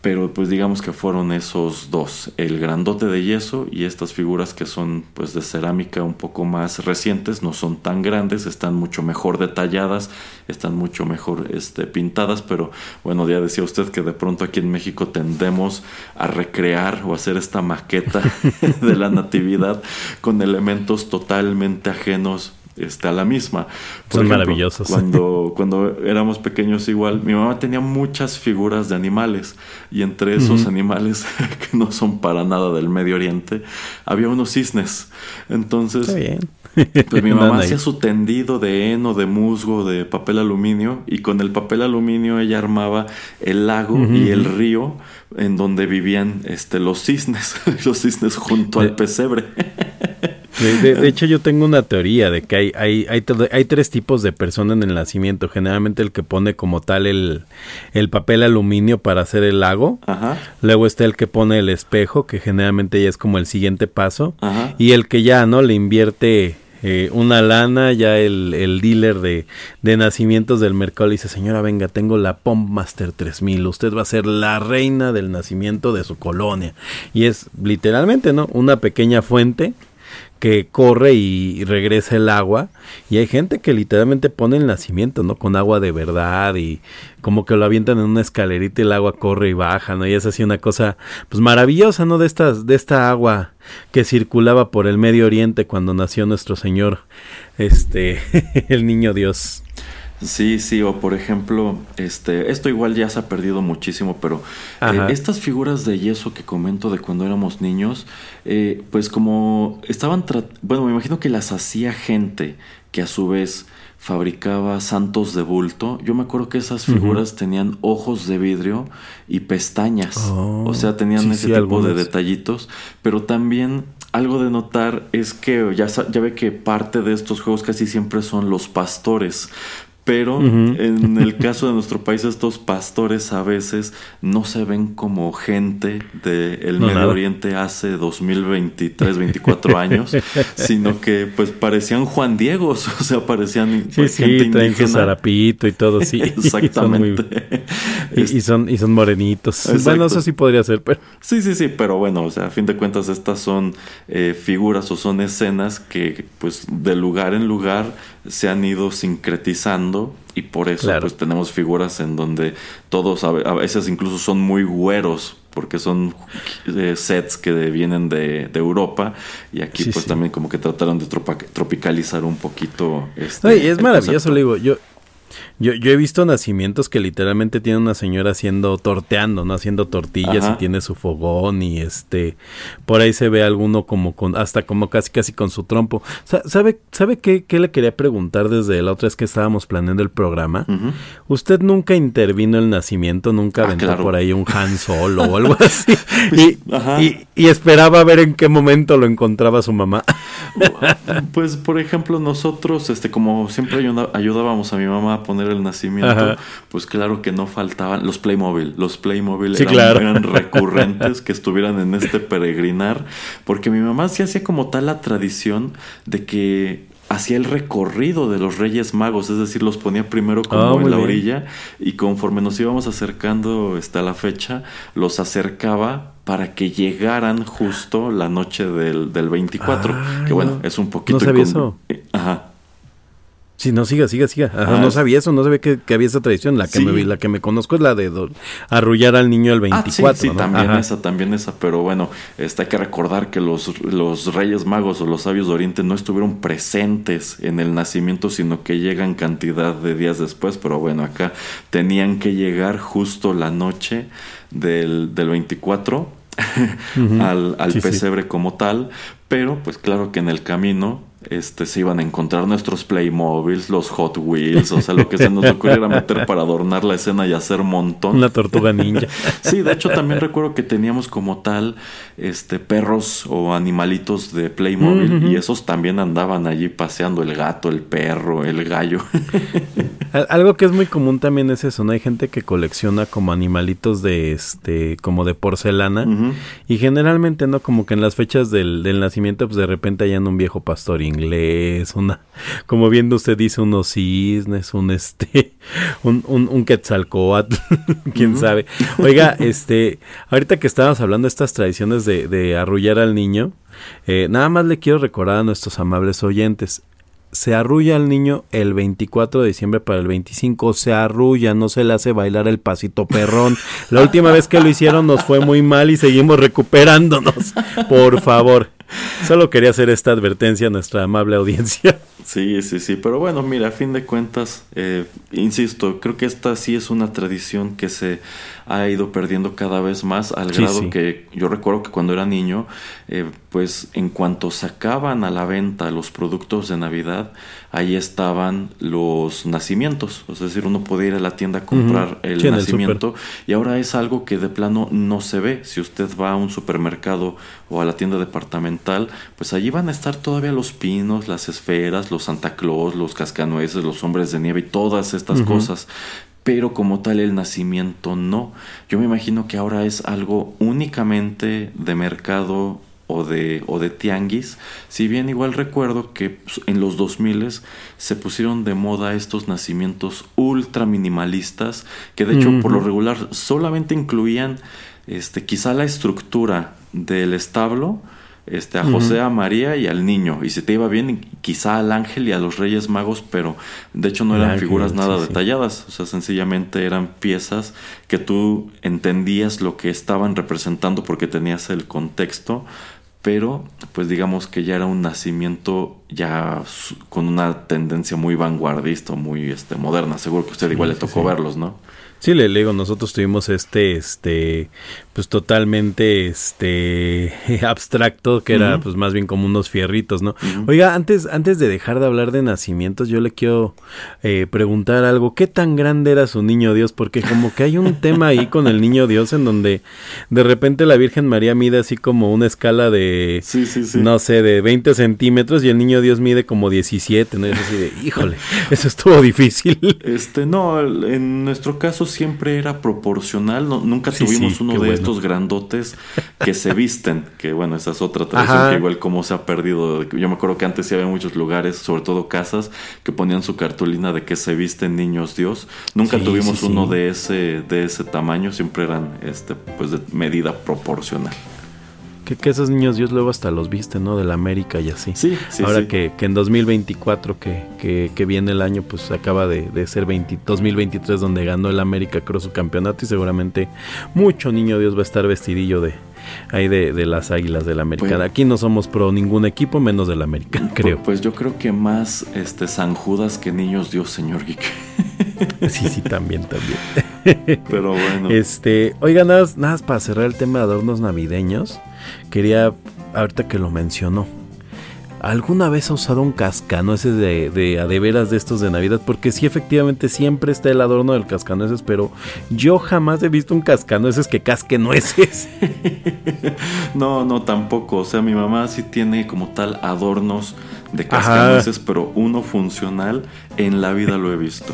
Pero pues digamos que fueron esos dos, el grandote de yeso y estas figuras que son pues de cerámica un poco más recientes, no son tan grandes, están mucho mejor detalladas, están mucho mejor este, pintadas, pero bueno, ya decía usted que de pronto aquí en México tendemos a recrear o hacer esta maqueta de la natividad con elementos totalmente ajenos a la misma. Son maravillosos. Cuando, cuando éramos pequeños igual, mi mamá tenía muchas figuras de animales y entre esos animales que no son para nada del Medio Oriente, había unos cisnes. Entonces, Está bien. pues mi mamá hacía su tendido de heno, de musgo, de papel aluminio y con el papel aluminio ella armaba el lago y el río en donde vivían este, los cisnes, los cisnes junto al pesebre. De, hecho, yo tengo una teoría de que hay, hay, hay, hay, tres tipos de persona en el nacimiento. Generalmente el que pone como tal el, el papel aluminio para hacer el lago. Luego está el que pone el espejo, que generalmente ya es como el siguiente paso. Y el que ya, ¿no? Le invierte eh, una lana, ya el, el dealer de, de, nacimientos del mercado le dice, señora, venga, tengo la Pomp Master 3000, usted va a ser la reina del nacimiento de su colonia. Y es literalmente, ¿no? Una pequeña fuente que corre y regresa el agua y hay gente que literalmente pone el nacimiento, ¿no? Con agua de verdad y como que lo avientan en una escalerita y el agua corre y baja, ¿no? Y es así una cosa pues maravillosa, ¿no? De estas de esta agua que circulaba por el Medio Oriente cuando nació nuestro Señor este el niño Dios. Sí, sí, o por ejemplo, este, esto igual ya se ha perdido muchísimo, pero eh, estas figuras de yeso que comento de cuando éramos niños, eh, pues como estaban, bueno, me imagino que las hacía gente que a su vez fabricaba santos de bulto. Yo me acuerdo que esas figuras tenían ojos de vidrio y pestañas, o oh, sea, tenían ese tipo de detallitos, pero también algo de notar es que ya, ya ve que parte de estos juegos casi siempre son los pastores, pero en el caso de nuestro país, estos pastores a veces no se ven como gente del Medio Oriente hace 2023, 24 años, sino que pues parecían Juan Diegos, o sea, parecían sí, pues, gente traen su zarapito y todo, sí. Exactamente. y, son y, son, morenitos. Bueno, eso sí podría ser, pero... Sí, sí, sí, pero bueno, o sea, a fin de cuentas estas son eh, figuras o son escenas que pues de lugar en lugar se han ido sincretizando y por eso pues tenemos figuras en donde todos a veces incluso son muy güeros porque son eh, sets que vienen de, Europa y aquí pues también como que trataron de tropicalizar un poquito este, es maravilloso le digo yo yo, yo he visto nacimientos que literalmente tiene una señora haciendo, torteando, ¿no? Haciendo tortillas y tiene su fogón y este, por ahí se ve alguno como con, hasta como casi casi con su trompo. ¿Sabe, sabe qué, qué le quería preguntar desde la otra vez que estábamos planeando el programa? ¿Usted nunca intervino el nacimiento? ¿Nunca ah, aventó por ahí un Han Solo o algo así? Pues, y, y, esperaba ver en qué momento lo encontraba su mamá. pues, por ejemplo, nosotros, este, como siempre ayudábamos a mi mamá a poner el nacimiento, pues claro que no faltaban los Playmobil. Los Playmobil eran, recurrentes que estuvieran en este peregrinar, porque mi mamá sí hacía como tal la tradición de que hacía el recorrido de los Reyes Magos, es decir, los ponía primero como ah, en la orilla y conforme nos íbamos acercando hasta la fecha, los acercaba para que llegaran justo la noche del, del 24, que bueno, es un poquito... No sabía eso. Ajá. Sí, no, siga, siga, siga. no ah, sabía eso, no sabía que, había esa tradición. La que, me, la que me conozco es la de arrullar al niño el 24. Ah, sí, también esa, también esa. Pero bueno, este, hay que recordar que los, los Reyes Magos o los Sabios de Oriente no estuvieron presentes en el nacimiento, sino que llegan cantidad de días después. Pero bueno, acá tenían que llegar justo la noche del, del 24 al, al pesebre como tal. Pero pues claro que en el camino este, se iban a encontrar nuestros Playmobiles, los Hot Wheels, o sea, lo que se nos ocurriera meter para adornar la escena y hacer montón. Una tortuga ninja. sí, de hecho también recuerdo que teníamos como tal este perros o animalitos de Playmobil y esos también andaban allí paseando el gato, el perro, el gallo. Algo que es muy común también es eso, ¿no? Hay gente que colecciona como animalitos de este como de porcelana y generalmente no como que en las fechas del, del nacimiento pues de repente hayan un viejo pastor inglés, una, como viendo usted dice, unos cisnes, un este, un, un, un quetzalcoatl, quién sabe. Oiga, este, ahorita que estábamos hablando de estas tradiciones de, de arrullar al niño, eh, nada más le quiero recordar a nuestros amables oyentes, se arrulla al niño el 24 de diciembre para el 25, se arrulla, no se le hace bailar el pasito perrón. La última vez que lo hicieron nos fue muy mal y seguimos recuperándonos. Por favor. Solo quería hacer esta advertencia a nuestra amable audiencia. Sí, sí, sí, pero bueno, mira, a fin de cuentas, eh, insisto, creo que esta sí es una tradición que se ha ido perdiendo cada vez más al Sí, grado sí. que yo recuerdo que cuando era niño, eh, pues en cuanto sacaban a la venta los productos de Navidad, ahí estaban los nacimientos, es decir, uno podía ir a la tienda a comprar el Sí, en el nacimiento y ahora es algo que de plano no se ve. Si usted va a un supermercado o a la tienda departamental, pues allí van a estar todavía los pinos, las esferas, los Santa Claus, los cascanueces, los hombres de nieve y todas estas cosas. Pero como tal el nacimiento no. Yo me imagino que ahora es algo únicamente de mercado o de, o de tianguis. Si bien igual recuerdo que pues, en los 2000 se pusieron de moda estos nacimientos ultra minimalistas que de hecho por lo regular solamente incluían este, quizá la estructura del establo, este, a José, a María y al niño. Y si te iba bien, quizá al ángel y a los reyes magos, pero de hecho no eran ángel, figuras nada sí, detalladas. O sea, sencillamente eran piezas que tú entendías lo que estaban representando porque tenías el contexto. Pero, pues digamos que ya era un nacimiento ya con una tendencia muy vanguardista, muy este, moderna. Seguro que a usted igual le tocó sí. verlos, ¿no? Sí, le le digo, nosotros tuvimos este, este, pues totalmente, este, abstracto, que era pues más bien como unos fierritos, ¿no? Oiga, antes, antes de dejar de hablar de nacimientos, yo le quiero eh, preguntar algo. ¿Qué tan grande era su niño Dios? Porque como que hay un tema ahí con el niño Dios en donde de repente la Virgen María mide así como una escala de, Sí, sí, sí. no sé, de 20 centímetros y el niño Dios mide como 17, ¿no? Es así de, híjole, eso estuvo difícil. Este, no, en nuestro caso siempre era proporcional, no- nunca tuvimos uno de bueno. Grandotes que se visten, que bueno, esa es otra tradición Ajá. que igual como se ha perdido. Yo me acuerdo que antes sí había muchos lugares, sobre todo casas, que ponían su cartulina de que se visten niños Dios. Nunca Sí, tuvimos sí, uno sí. de ese, de ese tamaño, siempre eran este, pues de medida proporcional. Que, que esos niños Dios luego hasta los viste, ¿no? De la América y así. Sí, sí, Ahora sí. Que, que en 2024, que, que, que viene el año, pues acaba de, de ser 20 2023 donde ganó el América creo su campeonato y seguramente mucho niño Dios va a estar vestidillo de ahí de, de las águilas del América. Pues- Aquí no somos pro ningún equipo menos del América, creo. Pues yo creo que más este San Judas que niños Dios, señor Geek. Sí, sí, también, también. Pero bueno. Este, oiga, nada, más- nada más para cerrar el tema de adornos navideños, quería, ahorita que lo mencionó, ¿alguna vez ha usado un cascanueces de, de a de veras de estos de Navidad? Porque sí, efectivamente, siempre está el adorno del cascanueces, pero yo jamás he visto un cascanueces que casque nueces. No, no, tampoco. O sea, mi mamá sí tiene como tal adornos de Ajá. cascanueces, pero uno funcional en la vida lo he visto.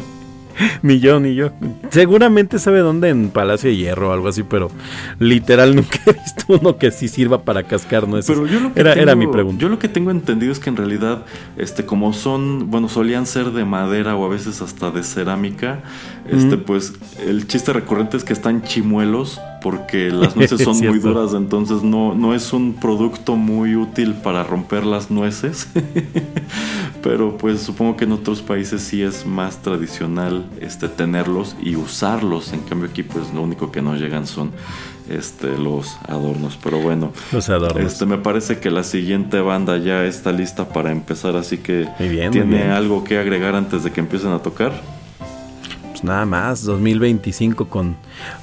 ni yo, ni yo. Seguramente sabe dónde, en Palacio de Hierro o algo así, pero literal nunca he visto uno que sí sirva para cascar nueces. Pero yo lo que era, tengo, era mi pregunta. Yo lo que tengo entendido es que en realidad, este, como son, bueno, solían ser de madera o a veces hasta de cerámica, este, pues el chiste recurrente es que están chimuelos porque las nueces son muy duras, entonces no, no es un producto muy útil para romper las nueces. Pero pues supongo que en otros países sí es más tradicional este, tenerlos y usarlos. En cambio aquí pues lo único que nos llegan son este, los adornos. Pero bueno, Los adornos. este, me parece que la siguiente banda ya está lista para empezar, así que bien, tiene algo que agregar antes de que empiecen a tocar. Nada más, 2025 con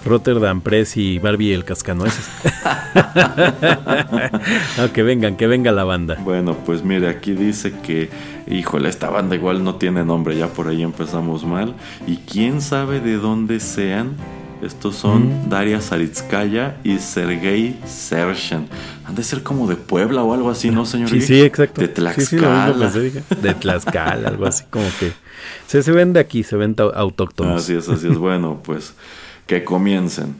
Rotterdam Press y Barbie el Cascanueces. no, que vengan, que venga la banda. Bueno, pues mire, aquí dice que, híjole, esta banda igual no tiene nombre, ya por ahí empezamos mal. Y quién sabe de dónde sean. Estos son Daria Saritskaya y Sergei Sershan. Han de ser como de Puebla o algo así, ¿no, señor? Sí, sí, exacto. De Sí, sí, Tlaxcala. pensé. De Tlaxcala, algo así como que... Se, se ven de aquí, se ven autóctonos. Así es, así es. Bueno, pues que comiencen.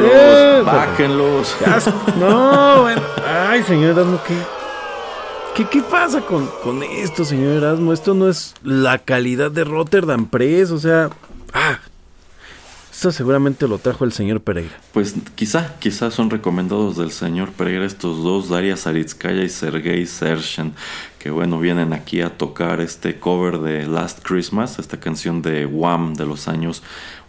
Eh, bájenlos. ya s- No, bueno. Ay, señor Erasmo, ¿qué, qué, qué pasa con, con esto, señor Erasmo? Esto no es la calidad de Rotterdam Press, o sea... Ah, esto seguramente lo trajo el señor Pereira. Pues quizá, quizá son recomendados del señor Pereira estos dos, Daria Saritskaya y Sergei Sershen, que bueno, vienen aquí a tocar este cover de Last Christmas, esta canción de Wham de los años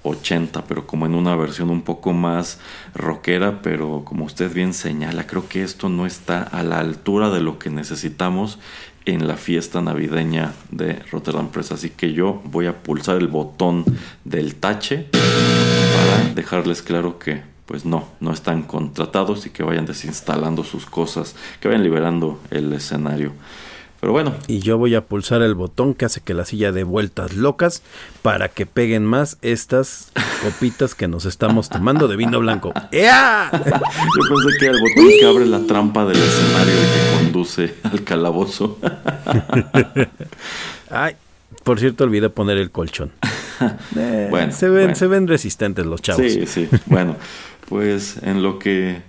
80, pero como en una versión un poco más rockera, pero como usted bien señala, creo que esto no está a la altura de lo que necesitamos en la fiesta navideña de Rotterdam Press. Así que yo voy a pulsar el botón del tache para dejarles claro que pues no, no están contratados y que vayan desinstalando sus cosas, que vayan liberando el escenario. Pero bueno, Y yo voy a pulsar el botón que hace que la silla dé vueltas locas para que peguen más estas copitas que nos estamos tomando de vino blanco. ¡Ea! yo pensé que era el botón que abre la trampa del escenario y que conduce al calabozo. Ay, por cierto, olvidé poner el colchón. Eh, Bueno, se ven, bueno. se ven resistentes los chavos. Sí, sí. Bueno, pues en lo que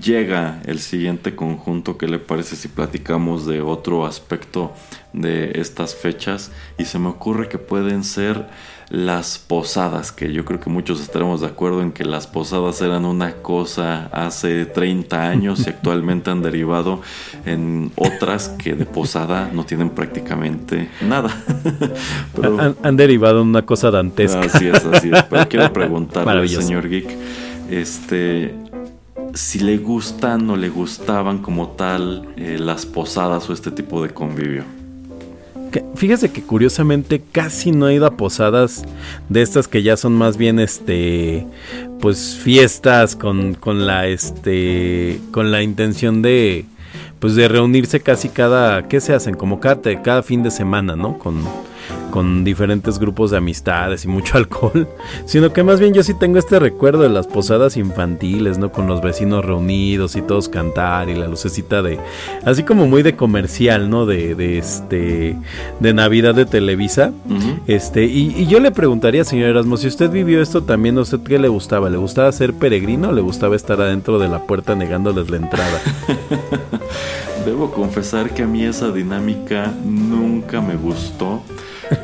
llega el siguiente conjunto, ¿qué le parece si platicamos de otro aspecto de estas fechas? Y se me ocurre que pueden ser las posadas, que yo creo que muchos estaremos de acuerdo en que las posadas eran una cosa hace 30 años y actualmente han derivado en otras que de posada no tienen prácticamente nada. Pero- Han, han derivado en una cosa dantesca. Así es, así es. Pero quiero preguntarle señor Geek, este, si le gustan o le gustaban como tal eh, las posadas o este tipo de convivio. Que- Fíjese que curiosamente casi no he ido a posadas de estas que ya son más bien este pues fiestas con, con la este con la intención de pues de reunirse casi cada ¿qué se hacen? como cada, cada fin de semana, ¿no? Con con diferentes grupos de amistades y mucho alcohol, sino que más bien yo sí tengo este recuerdo de las posadas infantiles, ¿no? Con los vecinos reunidos y todos cantar y la lucecita de, así como muy de comercial, ¿no? De, de este, de Navidad de Televisa. Este, y, y yo le preguntaría, señor Erasmo, si usted vivió esto también, ¿a usted qué le gustaba? ¿Le gustaba ser peregrino o le gustaba estar adentro de la puerta negándoles la entrada? Debo confesar que a mí esa dinámica nunca me gustó.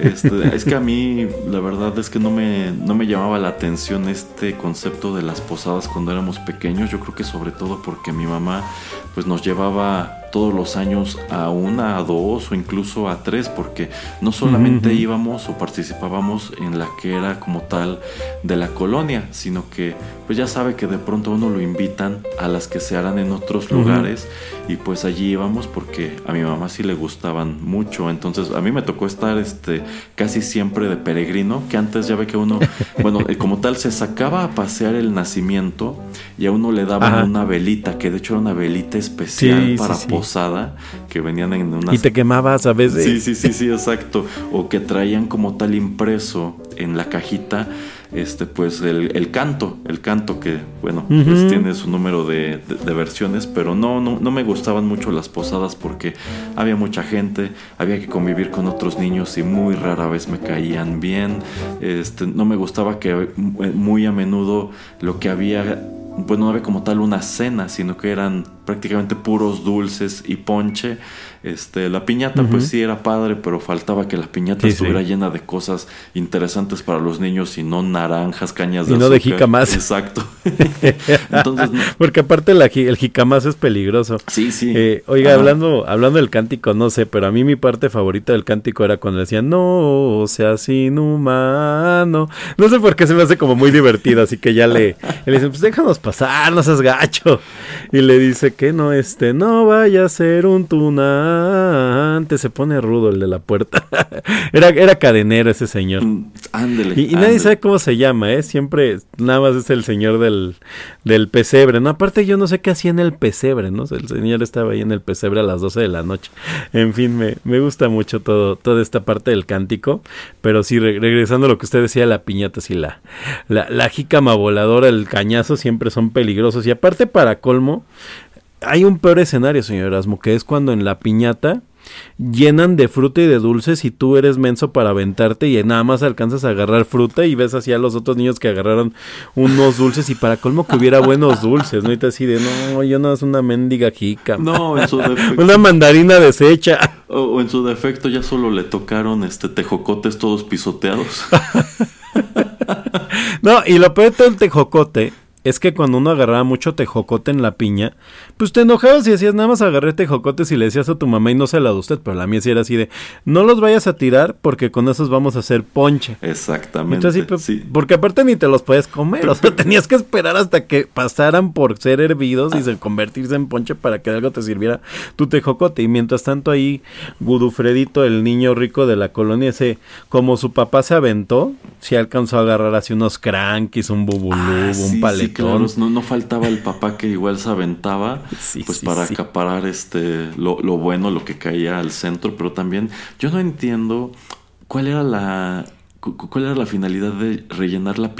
Este, es que a mí la verdad es que no me, no me llamaba la atención este concepto de las posadas cuando éramos pequeños. Yo creo que sobre todo porque mi mamá pues nos llevaba todos los años a una, a dos o incluso a tres, porque no solamente íbamos o participábamos en la que era como tal de la colonia, sino que pues ya sabe que de pronto uno lo invitan a las que se harán en otros lugares y pues allí íbamos porque a mi mamá sí le gustaban mucho, entonces a mí me tocó estar este casi siempre de peregrino, que antes ya ve que uno, bueno, eh, como tal se sacaba a pasear el nacimiento y a uno le daban Ajá. una velita, que de hecho era una velita especial Sí, para sí. Posada, que venían en unas y te quemabas a veces. Sí, sí, sí, sí, exacto. O que traían como tal impreso en la cajita, este, pues el, el canto, el canto que, bueno, pues tiene su número de, de- de versiones, pero no, no, no me gustaban mucho las posadas porque había mucha gente, había que convivir con otros niños y muy rara vez me caían bien. Este, no me gustaba que eh, muy a menudo lo que había pues no había como tal una cena, sino que eran prácticamente puros dulces y ponche. Este, la piñata pues sí era padre, pero faltaba que la piñata Sí, estuviera sí. llena de cosas interesantes para los niños y no naranjas, cañas Y de no de azúcar. jícamas. Exacto. Entonces, no- Porque aparte la el jicamás es peligroso. sí, sí. Eh, oiga, Ajá. hablando, hablando del cántico, no sé, pero a mí mi parte favorita del cántico era cuando decían, no seas inhumano. No sé por qué se me hace como muy divertido, así que ya le, le dicen, pues déjanos pasar, no seas gacho. Y le dice que no, este, no vaya a ser un tunante. Se pone rudo el de la puerta. era, era cadenero ese señor. Mm, Ándele. Y, y nadie sabe cómo se llama, ¿eh? Siempre, nada más es el señor del, del pesebre, ¿no? Aparte yo no sé qué hacía en el pesebre, ¿no? El señor estaba ahí en el pesebre a las 12 de la noche. En fin, me, me gusta mucho todo, toda esta parte del cántico, pero sí, re- regresando a lo que usted decía, la piñata, sí, la, la, la jícama voladora, el cañazo siempre son peligrosos. Y aparte, para colmo, hay un peor escenario, señor Erasmo, que es cuando en la piñata llenan de fruta y de dulces y tú eres menso para aventarte y nada más alcanzas a agarrar fruta y ves así a los otros niños que agarraron unos dulces y para colmo que hubiera buenos dulces, ¿no? Y te así de, no, yo no es una mendiga jica. No, en su defecto. Una mandarina deshecha. O, o en su defecto ya solo le tocaron este tejocotes todos pisoteados. No, y lo peor de todo el tejocote es que cuando uno agarraba mucho tejocote en la piña, pues te enojabas y decías, nada más agarré tejocotes y le decías a tu mamá y no se la da usted, pero la mía sí era así de, no los vayas a tirar porque con esos vamos a hacer ponche. Exactamente. Entonces, sí, pe- sí. porque aparte ni te los podías comer, o sea, tenías que esperar hasta que pasaran por ser hervidos y se convertirse en ponche para que algo te sirviera tu tejocote. Y mientras tanto ahí, Gudufredito, el niño rico de la colonia, ese, como su papá se aventó, sí alcanzó a agarrar así unos crankies, un bubulú, Ah, un sí, paletón. claro, no, no faltaba el papá que igual se aventaba Sí, pues sí, para sí. acaparar este lo, lo bueno, lo que caía al centro, pero también yo no entiendo cuál era la cu- cu- cuál era la finalidad de rellenar la,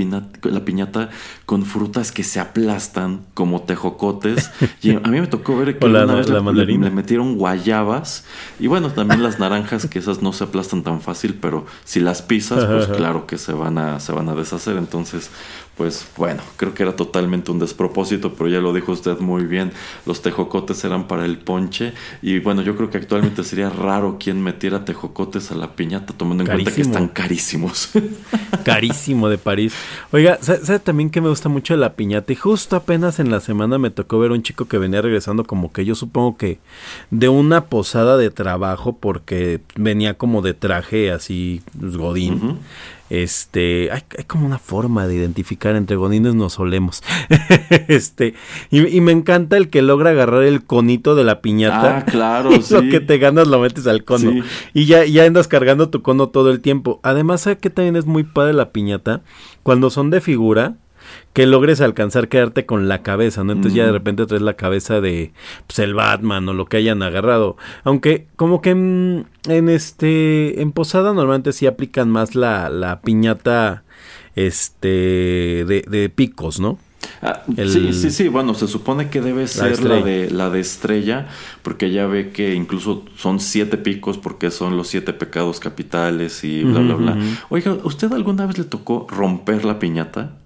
la piñata con frutas que se aplastan como tejocotes. Y a mí me tocó ver que la- una vez la le- le metieron guayabas y bueno, también las naranjas que esas no se aplastan tan fácil, pero si las pisas, pues claro que se van a se van a deshacer, entonces pues bueno, creo que era totalmente un despropósito, pero ya lo dijo usted muy bien, los tejocotes eran para el ponche y bueno, yo creo que actualmente sería raro quien metiera tejocotes a la piñata tomando en cuenta que están carísimos. carísimo de París. Oiga, ¿sabe, sabe también que me gusta mucho la piñata? Y justo apenas en la semana me tocó ver un chico que venía regresando como que yo supongo que de una posada de trabajo porque venía como de traje así pues, godín. Este, hay, hay como una forma de identificar entre godines nos solemos. este, y, y me encanta el que logra agarrar el conito de la piñata. Ah, claro, y Lo que te ganas lo metes al cono. Sí. Y ya, ya andas cargando tu cono todo el tiempo. Además, ¿sabes que también es muy padre la piñata? Cuando son de figura, que logres alcanzar quedarte con la cabeza, ¿no? Entonces ya de repente traes la cabeza de pues, el Batman o lo que hayan agarrado. Aunque como que en, en este en Posada normalmente sí aplican más la, la piñata este de, de picos, ¿no? Ah, El- Sí, sí, sí. Bueno, se supone que debe ser la de, la de estrella, porque ya ve que incluso son siete picos, porque son los siete pecados capitales y bla, bla, bla. ujú. Oiga, ¿usted alguna vez le tocó romper la piñata?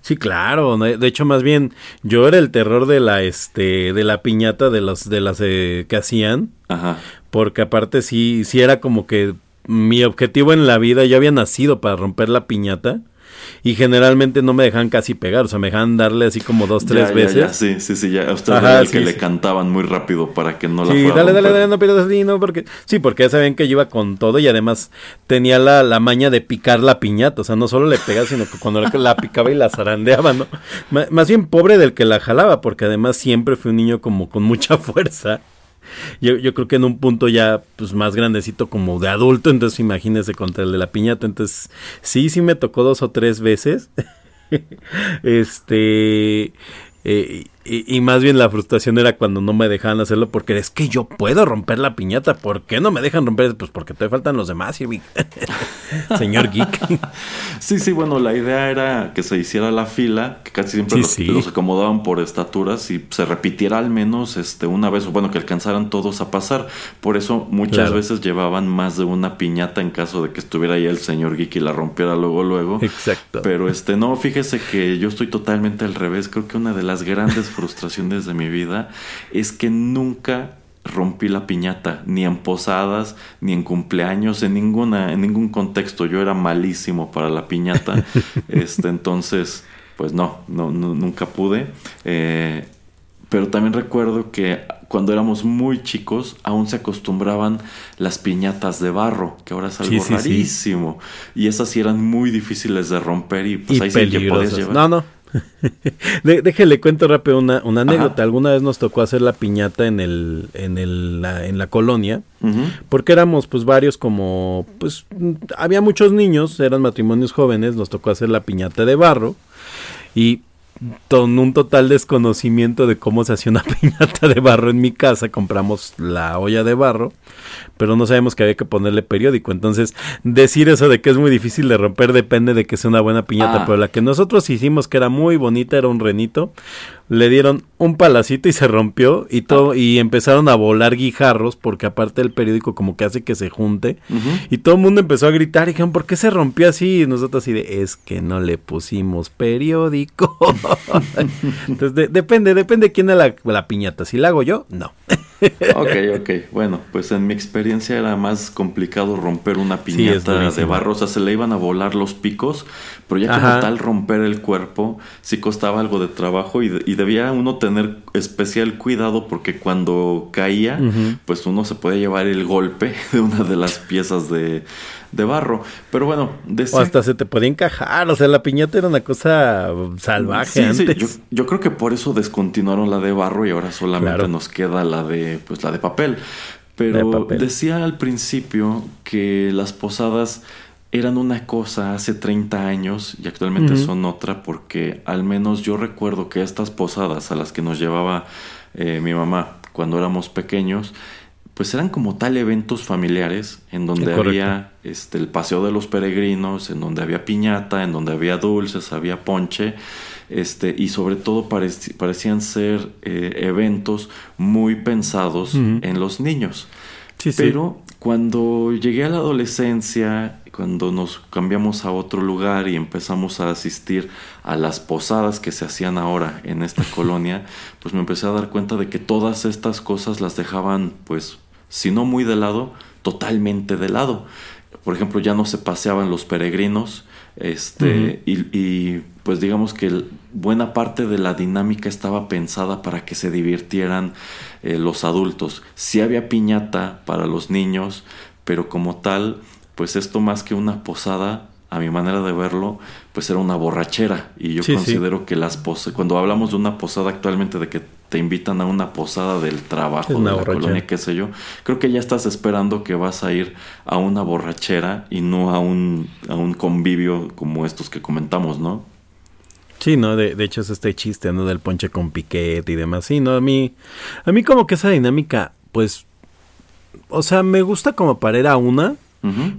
Sí, claro. De hecho, más bien, yo era el terror de la, este, de la piñata de los, de las eh, que hacían, Ajá. porque aparte sí, sí era como que mi objetivo en la vida, yo había nacido para romper la piñata y generalmente no me dejaban casi pegar, o sea, me dejaban darle así como dos, tres Ya, ya, veces. ya, Sí, sí, sí. Ya. A usted Ajá, era el sí, que le cantaban muy rápido para que no la Sí, fuera dale, dale, dale, no pierdas no, porque sí, porque ya sabían que yo iba con todo y además tenía la, la maña de picar la piñata, o sea, no solo le pegaba, sino que cuando la, la picaba y la zarandeaba, ¿no? Más bien pobre del que la jalaba, porque además siempre fui un niño como con mucha fuerza. Yo, yo creo que en un punto ya pues más grandecito como de adulto, entonces imagínese contra el de la piñata, entonces sí, sí me tocó dos o tres veces. este eh, y, y más bien la frustración era cuando no me dejaban hacerlo porque es que yo puedo romper la piñata, ¿por qué no me dejan romper? Pues porque te faltan los demás. Señor Geek. Sí, sí, bueno, la idea era que se hiciera la fila, que casi siempre Sí, los, sí. los acomodaban por estaturas y se repitiera al menos este una vez, o bueno, que alcanzaran todos a pasar. Por eso muchas Claro. veces llevaban más de una piñata en caso de que estuviera ahí el señor Geek y la rompiera luego, luego. Exacto. Pero este, no, fíjese que yo estoy totalmente al revés. Creo que una de las grandes frustraciones de mi vida es que nunca rompí la piñata, ni en posadas, ni en cumpleaños, en ninguna, en ningún contexto. Yo era malísimo para la piñata. este, entonces, pues no, no, no- nunca pude. Eh, pero también recuerdo que cuando éramos muy chicos aún se acostumbraban las piñatas de barro, que ahora es algo Sí, sí, sí. rarísimo. Y esas sí eran muy difíciles de romper y pues y ahí sí que podías llevar. No, no. Déjele cuento rápido una, una anécdota. Ajá. Alguna vez nos tocó hacer la piñata en el, en el, la, en la colonia. Porque éramos pues varios como, pues había muchos niños, eran matrimonios jóvenes, nos tocó hacer la piñata de barro y con un total desconocimiento de cómo se hacía una piñata de barro en mi casa, compramos la olla de barro pero no sabemos que había que ponerle periódico. Entonces, decir eso de que es muy difícil de romper depende de que sea una buena piñata, Ah. pero la que nosotros hicimos, que era muy bonita, era un renito, le dieron un palacito y se rompió y todo, y empezaron a volar guijarros, porque aparte el periódico como que hace que se junte, y todo el mundo empezó a gritar y dijeron, ¿por qué se rompió así? Y nosotros así de, es que no le pusimos periódico. Entonces, de- depende, depende quién es la, la piñata. Si la hago yo, no. Ok, ok. Bueno, pues en mi experiencia era más complicado romper una piñata de barro. O sea, se le iban a volar los picos, pero ya como tal romper el cuerpo sí costaba algo de trabajo y debía uno tener especial cuidado porque cuando caía, pues uno se podía llevar el golpe de una de las piezas de, de barro. Pero bueno, O hasta se te podía encajar. O sea, la piñata era una cosa salvaje Sí, sí, antes. yo, yo creo que por eso descontinuaron la de barro y ahora solamente Claro. nos queda la de pues la de papel. Pero De papel. decía al principio que las posadas eran una cosa hace 30 años y actualmente son otra porque al menos yo recuerdo que estas posadas a las que nos llevaba eh, mi mamá cuando éramos pequeños pues eran como tal eventos familiares en donde Correcto. había este el paseo de los peregrinos, en donde había piñata, en donde había dulces, había ponche, este y sobre todo parecían ser eh, eventos muy pensados en los niños. Sí, sí. Pero cuando llegué a la adolescencia, cuando nos cambiamos a otro lugar y empezamos a asistir a las posadas que se hacían ahora en esta colonia, pues me empecé a dar cuenta de que todas estas cosas las dejaban, pues, si no muy de lado, totalmente de lado. Por ejemplo, ya no se paseaban los peregrinos, este, y, y, pues digamos que buena parte de la dinámica estaba pensada para que se divirtieran eh, los adultos. Sí había piñata para los niños, pero como tal, pues esto más que una posada, a mi manera de verlo, pues era una borrachera. Y yo Sí, sí. considero que las posadas, cuando hablamos de una posada actualmente, de que te invitan a una posada del trabajo, de la borrachera. colonia, qué sé yo, creo que ya estás esperando que vas a ir a una borrachera y no a un, a un convivio como estos que comentamos, ¿no? Sí, no, de, de hecho es este chiste, ¿no? Del ponche con piquete y demás. Sí, no, a mí, a mí como que esa dinámica, pues, o sea, me gusta como para ir a una,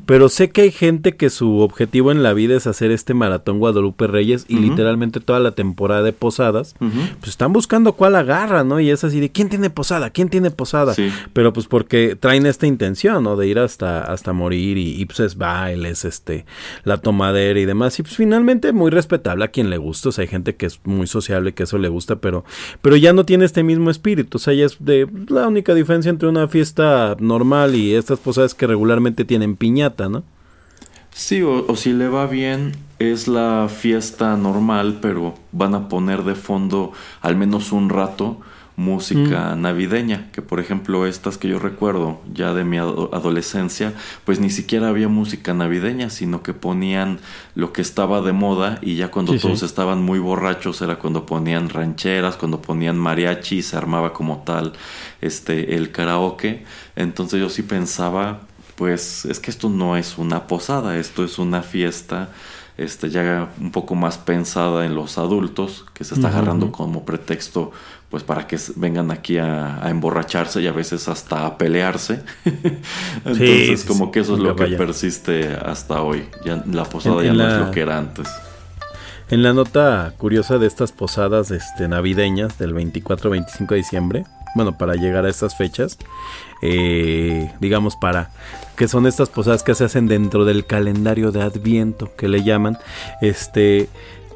Pero sé que hay gente que su objetivo en la vida es hacer este maratón Guadalupe Reyes y literalmente toda la temporada de posadas, pues están buscando cuál agarra, ¿no? Y es así de, ¿quién tiene posada? ¿Quién tiene posada? Sí. Pero pues porque traen esta intención, ¿no? De ir hasta, hasta morir y, y, pues es bailes, este, la tomadera y demás. Y pues finalmente muy respetable a quien le gusta. O sea, hay gente que es muy sociable, que eso le gusta, pero, pero ya no tiene este mismo espíritu. O sea, ya es de la única diferencia entre una fiesta normal y estas posadas que regularmente tienen piñata, ¿no? Sí, o, o si le va bien, es la fiesta normal, pero van a poner de fondo al menos un rato música navideña, que por ejemplo estas que yo recuerdo ya de mi ado- adolescencia, pues ni siquiera había música navideña, sino que ponían lo que estaba de moda y ya cuando Sí, sí. todos estaban muy borrachos era cuando ponían rancheras, cuando ponían mariachi, se armaba como tal este el karaoke. Entonces yo sí pensaba, pues es que esto no es una posada, esto es una fiesta este, ya un poco más pensada en los adultos, que se está agarrando como pretexto pues para que vengan aquí a, a emborracharse y a veces hasta a pelearse. Entonces sí, como sí, que eso es lo que vaya. persiste hasta hoy. Ya la posada En- ya en no la- es lo que era antes. En la nota curiosa de estas posadas este, navideñas del 24-25 de diciembre, bueno, para llegar a estas fechas, eh, digamos para que son estas posadas que se hacen dentro del calendario de Adviento, que le llaman, este,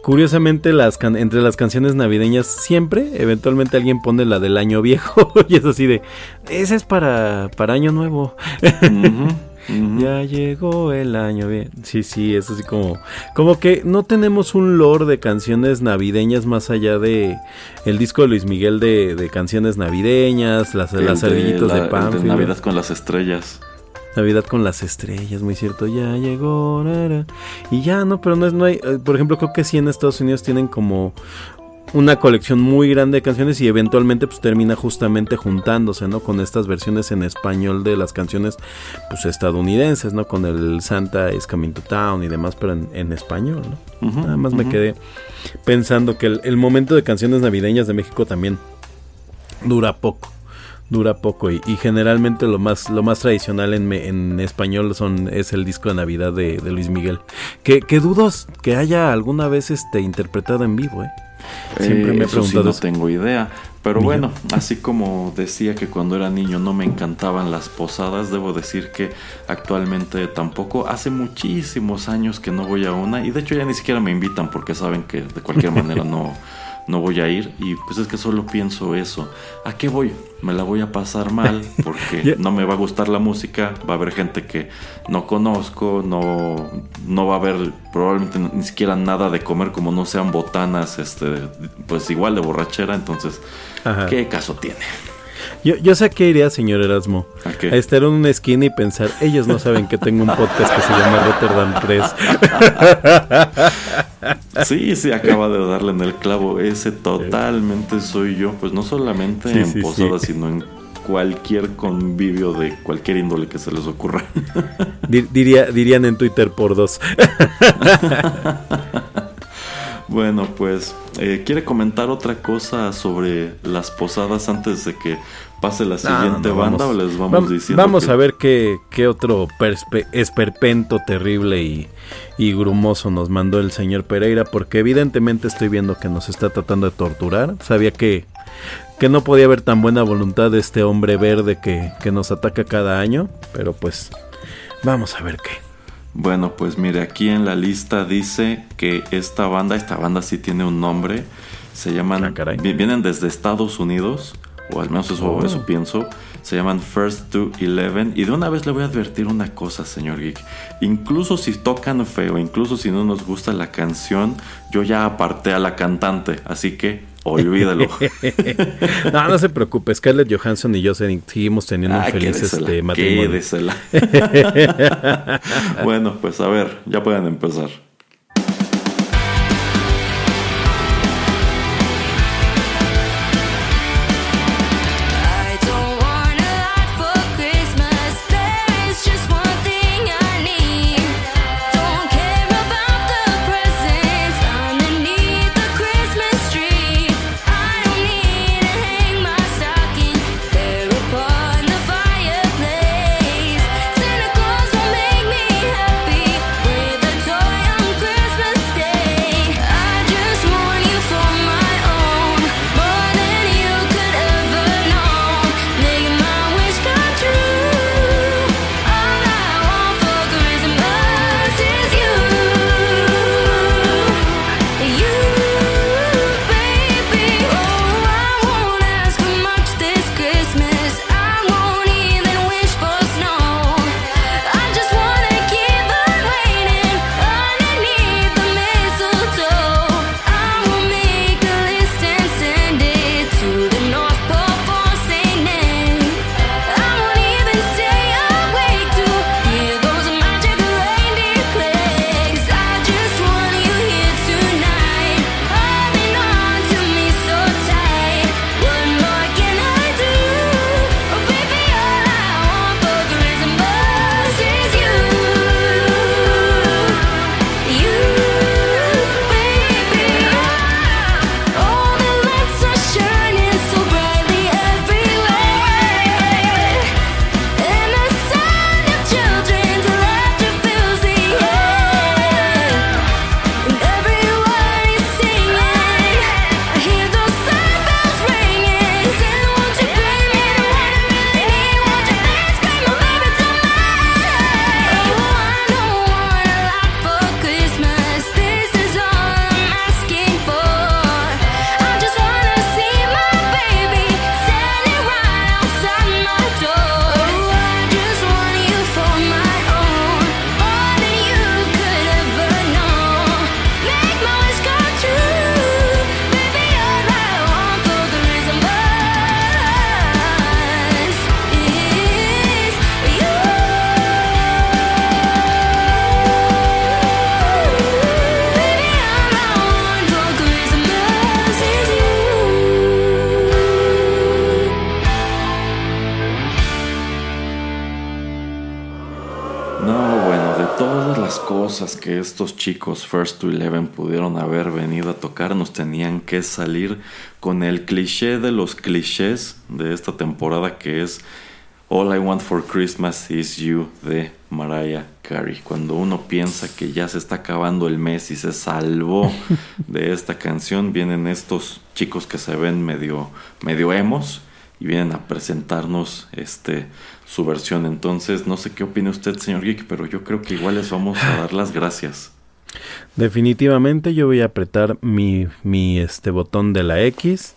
curiosamente las can- entre las canciones navideñas siempre, eventualmente alguien pone la del año viejo y es así de, ese es para, para año nuevo. Ya llegó el año bien. Sí, sí, es así como como que no tenemos un lore de canciones navideñas más allá de el disco de Luis Miguel de, de canciones navideñas, las, El las de la- de el Pánfilo. Navidad con las estrellas. Navidad con las estrellas, muy cierto. Ya llegó. ra. Y ya, no, pero no es no hay, eh, por ejemplo, creo que sí en Estados Unidos tienen como una colección muy grande de canciones y eventualmente pues termina justamente juntándose, ¿no? Con estas versiones en español de las canciones pues estadounidenses, ¿no? Con el Santa is Coming to Town y demás, pero en, en español, ¿no? Ujú, Nada más me quedé pensando que el, el momento de canciones navideñas de México también dura poco. Dura poco y, y generalmente lo más lo más tradicional en, me- en español son es el disco de Navidad de, de Luis Miguel. Que, que dudos que haya alguna vez este interpretado en vivo, ¿eh? Siempre Eh, me he sí preguntado no eso. tengo idea. Pero bueno, así como decía que cuando era niño no me encantaban las posadas, debo decir que actualmente tampoco. Hace muchísimos años que no voy a una y de hecho ya ni siquiera me invitan porque saben que de cualquier manera no, no voy a ir. Y pues es que solo pienso eso. ¿A qué voy? Me la voy a pasar mal porque no me va a gustar la música. Va a haber gente que no conozco, no, no va a haber probablemente ni siquiera nada de comer como no sean botanas, este, pues igual de borrachera. Entonces, Ajá. ¿qué caso tiene? Yo, yo sé que iría, señor Erasmo. ¿A qué? A estar en una esquina y pensar, ellos no saben que tengo un podcast que se llama Rotterdam 3. Sí, sí, acaba de darle en el clavo. Ese totalmente soy yo, pues no solamente Sí, en sí, posadas, sí. sino en cualquier convivio de cualquier índole que se les ocurra. Dir- diría, dirían en Twitter por dos. Bueno, pues, eh, ¿quiere comentar otra cosa sobre las posadas antes de que pase la siguiente No, no, banda vamos. o les vamos Vam- diciendo? vamos que- a ver qué, qué otro perspe- esperpento terrible y, y grumoso nos mandó el señor Pereira, porque evidentemente estoy viendo que nos está tratando de torturar. Sabía que, que no podía haber tan buena voluntad de este hombre verde que, que nos ataca cada año, pero pues vamos a ver qué. Bueno, pues mire, aquí en la lista dice que esta banda, esta banda sí tiene un nombre, se llaman, Ah, caray. vienen desde Estados Unidos, o al menos eso, Oh. eso pienso, se llaman First to Eleven, y de una vez le voy a advertir una cosa, señor Geek, incluso si tocan feo, incluso si no nos gusta la canción, yo ya aparté a la cantante, así que olvídalo. No, no se preocupe, Scarlett Johansson y yo se- seguimos teniendo un Ah, feliz quédesela, este, matrimonio. quédesela. bueno, pues a ver, ya pueden empezar. Cosas que estos chicos First to Eleven pudieron haber venido a tocar nos tenían que salir con el cliché de los clichés de esta temporada que es All I Want for Christmas is You de Mariah Carey. Cuando uno piensa que ya se está acabando el mes y se salvó de esta canción, vienen estos chicos que se ven medio, medio emos y vienen a presentarnos este su versión. Entonces, no sé qué opina usted, señor Geek, pero yo creo que igual les vamos a dar las gracias. Definitivamente yo voy a apretar mi, mi este botón de la X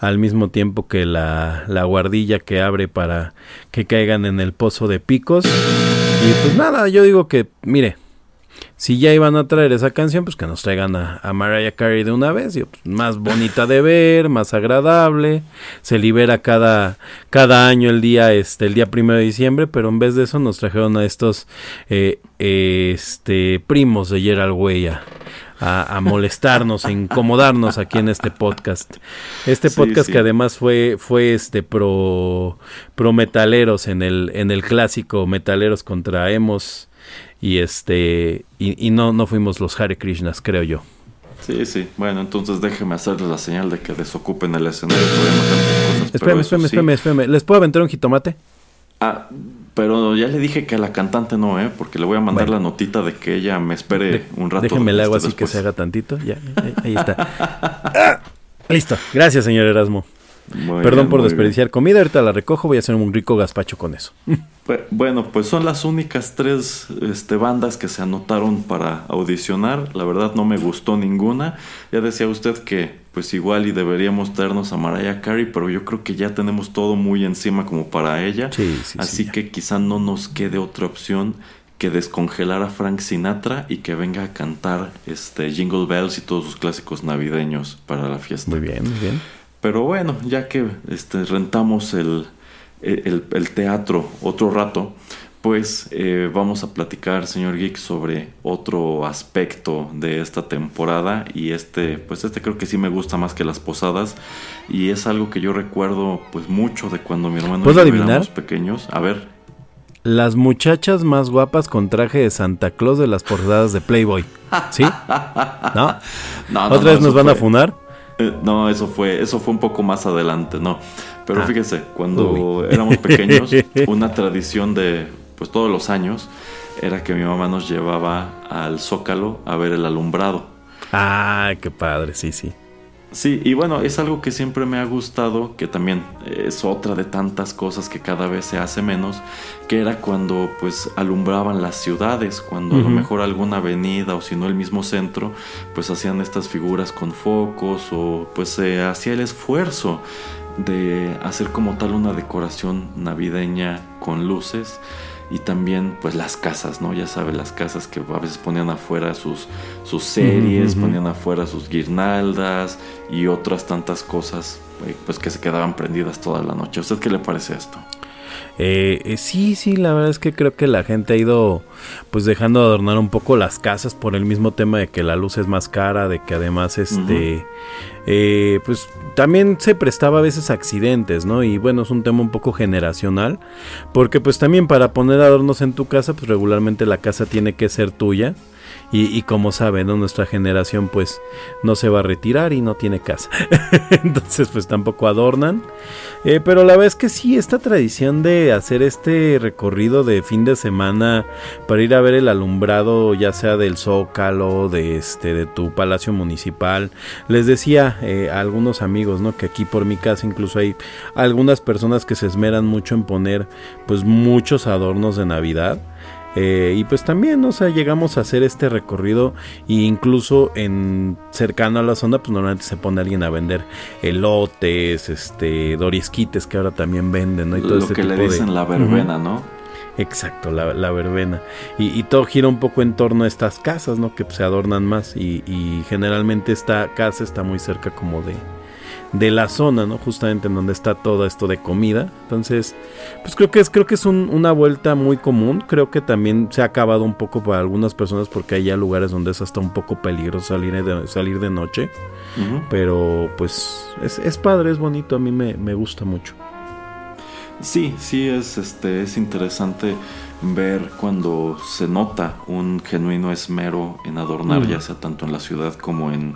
al mismo tiempo que la, la guardilla que abre para que caigan en el pozo de picos. Y pues nada, yo digo que, mire, si ya iban a traer esa canción, pues que nos traigan a, a Mariah Carey de una vez. Digo, pues, más bonita de ver, más agradable. Se libera cada, cada año el día, este, el día primero de diciembre, pero en vez de eso nos trajeron a estos eh, este primos de Gerald Way a, a- a molestarnos, a incomodarnos aquí en este podcast. Este podcast sí. que además fue, fue este pro, pro metaleros en el, en el clásico metaleros contra emos y este y, y no, no fuimos los Hare Krishnas, creo yo. Sí, sí. Bueno, entonces déjeme hacerles la señal de que desocupen el escenario. cosas, Espérame, espérame, sí. espérame, espérame. ¿Les puedo aventar un jitomate? Ah, pero ya le dije que a la cantante no, ¿eh? Porque le voy a mandar Bueno. la notita de que ella me espere De- un rato. Déjenme el agua así que se haga tantito. Ya, ahí, ahí está. Ah, Listo. Gracias, señor Erasmo. Muy Perdón bien, por desperdiciar comida. Ahorita la recojo. Voy a hacer un rico gazpacho con eso. Bu- Bueno, pues son las únicas tres este, bandas que se anotaron para audicionar. La verdad no me gustó ninguna. Ya decía usted que pues igual y deberíamos traernos a Mariah Carey, pero yo creo que ya tenemos todo muy encima como para ella. Sí, sí, Así sí, que quizá no nos quede otra opción que descongelar a Frank Sinatra y que venga a cantar este Jingle Bells y todos sus clásicos navideños para la fiesta. Muy bien, muy bien. Pero bueno, ya que este, rentamos el, el- el teatro otro rato, pues eh, vamos a platicar, señor Geek, sobre otro aspecto de esta temporada. Y este, pues este creo que sí me gusta más que las posadas. Y es algo que yo recuerdo pues mucho de cuando mi hermano y ¿Puedo yo éramos pequeños. A ver, Las muchachas más guapas con traje de Santa Claus de las portadas de Playboy. ¿Sí? ¿No? no, no, ¿Otra no, vez nos van a funar? Eh, no, eso fue, eso fue un poco más adelante, no. Pero Ah. fíjese, cuando Uy. éramos pequeños, una tradición de pues todos los años era que mi mamá nos llevaba al Zócalo a ver el alumbrado. Ay, qué padre, sí, sí. Sí, y bueno, es algo que siempre me ha gustado, que también es otra de tantas cosas que cada vez se hace menos, que era cuando pues alumbraban las ciudades, cuando a lo mejor alguna avenida o si no el mismo centro, pues hacían estas figuras con focos o pues se hacía el esfuerzo de hacer como tal una decoración navideña con luces y también pues las casas, ¿no? Ya sabe, las casas que a veces ponían afuera sus, sus series, ponían afuera sus guirnaldas y otras tantas cosas eh, pues que se quedaban prendidas toda la noche. ¿A usted qué le parece esto? Eh, eh, sí, sí, la verdad es que creo que la gente ha ido pues dejando de adornar un poco las casas por el mismo tema de que la luz es más cara, de que además este eh, pues también se prestaba a veces accidentes, ¿no? Y bueno, es un tema un poco generacional, porque pues también para poner adornos en tu casa, pues regularmente la casa tiene que ser tuya. Y, como saben, ¿no? nuestra generación pues no se va a retirar y no tiene casa. Entonces pues tampoco adornan. Eh, pero la verdad es que sí, esta tradición de hacer este recorrido de fin de semana para ir a ver el alumbrado, ya sea del Zócalo, de este, de tu palacio municipal. Les decía eh, a algunos amigos, ¿no? Que aquí por mi casa incluso hay algunas personas que se esmeran mucho en poner, pues, muchos adornos de Navidad. Eh, y pues también, o sea, llegamos a hacer este recorrido e incluso en cercano a la zona, pues normalmente se pone alguien a vender elotes, este, dorisquites que ahora también venden, ¿no? Y todo Lo este que le de- dicen la verbena, ¿no? Exacto, la, la verbena. Y, y todo gira un poco en torno a estas casas, ¿no? Que se adornan más y, y generalmente esta casa está muy cerca como de, de la zona, ¿no? Justamente en donde está todo esto de comida. Entonces, pues creo que es, creo que es un- una vuelta muy común. Creo que también se ha acabado un poco para algunas personas porque hay ya lugares donde es hasta un poco peligroso salir de, salir de noche. Pero pues es, es padre, es bonito, a mí me, me gusta mucho. Sí, sí es este es interesante ver cuando se nota un genuino esmero en adornar, ya sea tanto en la ciudad como en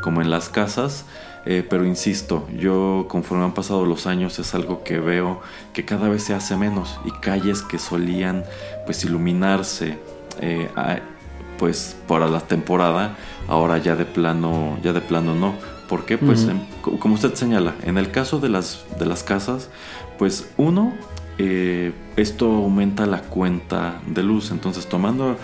como en las casas. Eh, pero insisto, yo conforme han pasado los años es algo que veo que cada vez se hace menos y calles que solían pues iluminarse eh, pues para la temporada ahora ya de plano ya de plano no ¿Por qué? Pues em, co- como usted señala, en el caso de las, de las casas, pues uno, eh, esto aumenta la cuenta de luz. Entonces, tomando,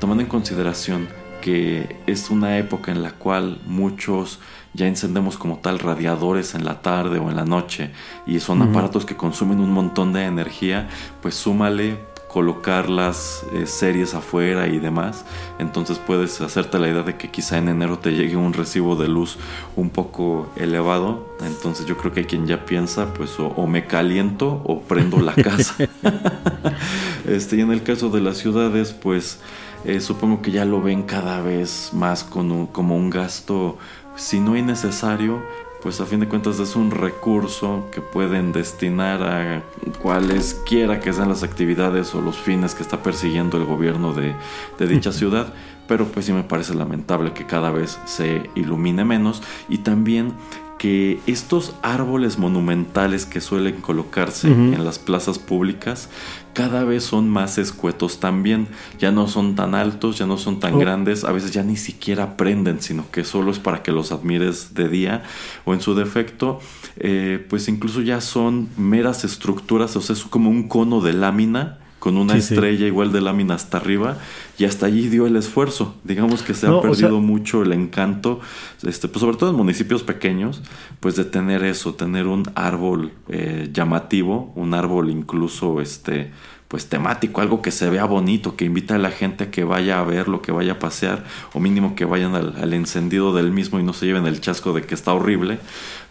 tomando en consideración que es una época en la cual muchos ya encendemos como tal radiadores en la tarde o en la noche y son aparatos que consumen un montón de energía, pues súmale colocar las eh, series afuera y demás, entonces puedes hacerte la idea de que quizá en enero te llegue un recibo de luz un poco elevado, entonces yo creo que hay quien ya piensa, pues o, o me caliento o prendo la casa. este, y en el caso de las ciudades, pues eh, supongo que ya lo ven cada vez más con un- como un gasto, si no innecesario, pues a fin de cuentas es un recurso que pueden destinar a cualesquiera que sean las actividades o los fines que está persiguiendo el gobierno de, de dicha ciudad. Pero pues sí me parece lamentable que cada vez se ilumine menos y también que estos árboles monumentales que suelen colocarse en las plazas públicas cada vez son más escuetos también. Ya no son tan altos, ya no son tan Oh. grandes, a veces ya ni siquiera prenden, sino que solo es para que los admires de día o en su defecto, eh, pues incluso ya son meras estructuras, o sea, es como un cono de lámina con una Sí, sí. estrella igual de lámina hasta arriba y hasta allí dio el esfuerzo. Digamos que se No, ha o perdido sea- mucho el encanto, este, pues sobre todo en municipios pequeños, pues de tener eso, tener un árbol eh, llamativo, un árbol incluso este pues temático, algo que se vea bonito, que invita a la gente a que vaya a verlo, que vaya a pasear, o mínimo que vayan al, al encendido del mismo y no se lleven el chasco de que está horrible.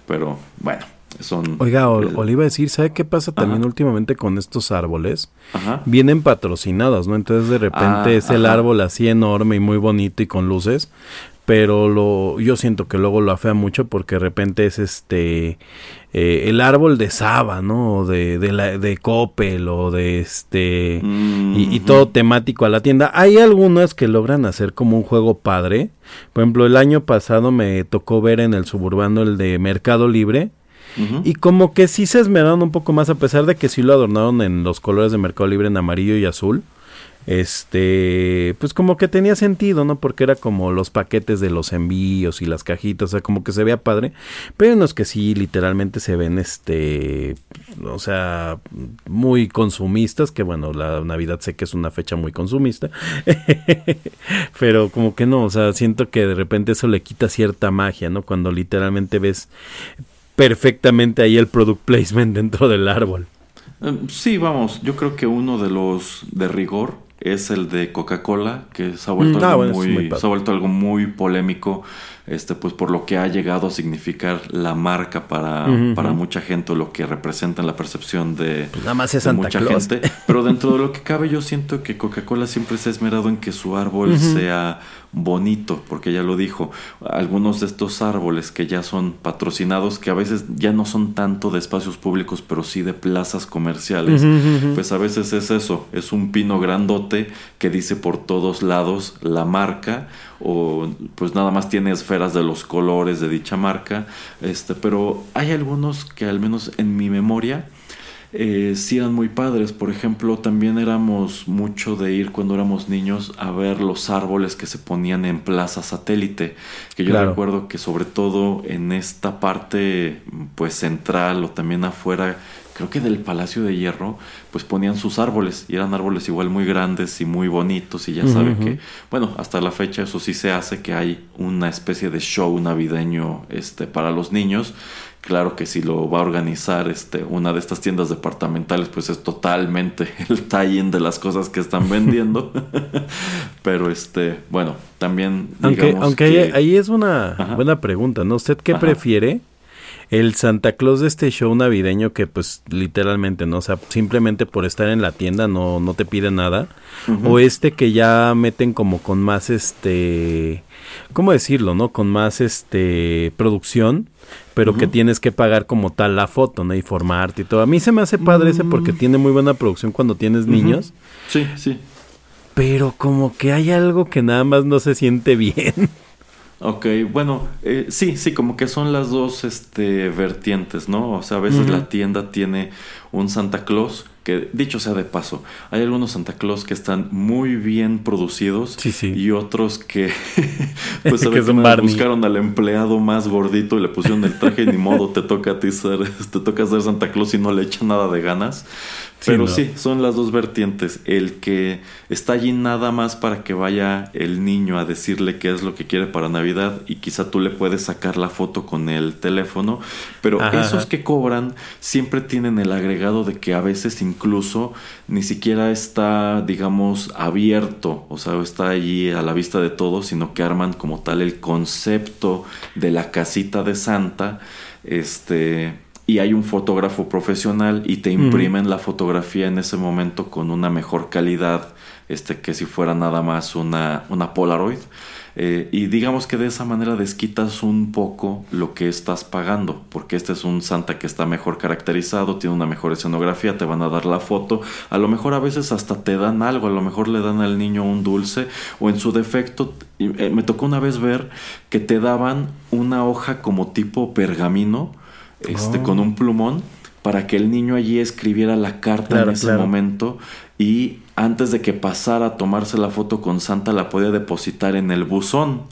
Pero bueno, son. Oiga, o, el- o le iba a decir, ¿sabe qué pasa también Ajá. últimamente con estos árboles? Ajá. Vienen patrocinados, ¿no? Entonces de repente Ah, es el árbol así enorme y muy bonito y con luces, pero lo yo siento que luego lo afea mucho porque de repente es este eh, el árbol de Saba, ¿no? O de de, la, de Coppel o de este Mm, y, y ujú. todo temático a la tienda. Hay algunas que logran hacer como un juego padre. Por ejemplo, el año pasado me tocó ver en el suburbano el de Mercado Libre. Y como que sí se esmeraron un poco más, a pesar de que sí lo adornaron en los colores de Mercado Libre en amarillo y azul. Este, pues como que tenía sentido, ¿no? Porque era como los paquetes de los envíos y las cajitas, o sea, como que se veía padre. Pero hay unos que sí, literalmente se ven, este, o sea, muy consumistas, que bueno, la Navidad sé que es una fecha muy consumista. Pero como que no, o sea, siento que de repente eso le quita cierta magia, ¿no? Cuando literalmente ves perfectamente ahí el product placement dentro del árbol. Eh, Sí, vamos, yo creo que uno de los de rigor es el de Coca-Cola, que se ha vuelto, Mm, ah, algo, bueno, es muy, muy padre. se ha vuelto algo muy polémico, este, pues por lo que ha llegado a significar la marca para, para mucha gente, o lo que representa en la percepción de, Pues nada más es de Santa mucha Claus. gente. Pero dentro de lo que cabe, yo siento que Coca-Cola siempre se ha esmerado en que su árbol sea bonito, porque ya lo dijo. Algunos de estos árboles que ya son patrocinados, que a veces ya no son tanto de espacios públicos, pero sí de plazas comerciales, pues a veces es eso, es un pino grandote que dice por todos lados la marca o pues nada más tiene esferas de los colores de dicha marca, este, pero hay algunos que al menos en mi memoria eh, sí eran muy padres. Por ejemplo, también éramos mucho de ir cuando éramos niños a ver los árboles que se ponían en Plaza Satélite. Que yo Claro. recuerdo que sobre todo en esta parte pues central o también afuera, creo que del Palacio de Hierro, pues ponían sus árboles. Y eran árboles igual muy grandes y muy bonitos. Y ya sabe que, bueno, hasta la fecha eso sí se hace, que hay una especie de show navideño este, para los niños. Claro que si lo va a organizar este, una de estas tiendas departamentales, pues es totalmente el tie-in de las cosas que están vendiendo. Pero este, bueno, también Aunque, digamos aunque que- ahí, ahí es una Ajá. buena pregunta, ¿no? ¿Usted qué Ajá. prefiere? El Santa Claus de este show navideño que pues literalmente, ¿no? O sea, simplemente por estar en la tienda no, no te pide nada. O este que ya meten como con más este... ¿Cómo decirlo, no? Con más este producción, pero que tienes que pagar como tal la foto, ¿no? Y formarte y todo. A mí se me hace padre ese porque tiene muy buena producción cuando tienes niños, Sí, sí. pero como que hay algo que nada más no se siente bien. Ok, bueno, eh, sí, sí, como que son las dos este, vertientes, ¿no? O sea, a veces la tienda tiene un Santa Claus que, dicho sea de paso, hay algunos Santa Claus que están muy bien producidos Sí, sí. y otros que, pues, Que a veces buscaron al empleado más gordito y le pusieron el traje y ni modo, te toca a ti ser, te toca ser Santa Claus y no le echa nada de ganas. Sí, Pero ¿no? sí, son las dos vertientes. El que está allí nada más para que vaya el niño a decirle qué es lo que quiere para Navidad y quizá tú le puedes sacar la foto con el teléfono. Pero Ajá, esos ajá. que cobran siempre tienen el agregado de que a veces incluso ni siquiera está, digamos, abierto, o sea, está allí a la vista de todos, sino que arman como tal el concepto de la casita de Santa. Este y hay un fotógrafo profesional y te imprimen la fotografía en ese momento con una mejor calidad este que si fuera nada más una, una Polaroid. Eh, y digamos que de esa manera desquitas un poco lo que estás pagando porque este es un Santa que está mejor caracterizado tiene una mejor escenografía te van a dar la foto. A lo mejor a veces hasta te dan algo a lo mejor le dan al niño un dulce o en su defecto eh, me tocó una vez ver que te daban una hoja como tipo pergamino este, Oh. con un plumón para que el niño allí escribiera la carta Claro, en ese claro. momento y antes de que pasara a tomarse la foto con Santa la podía depositar en el buzón.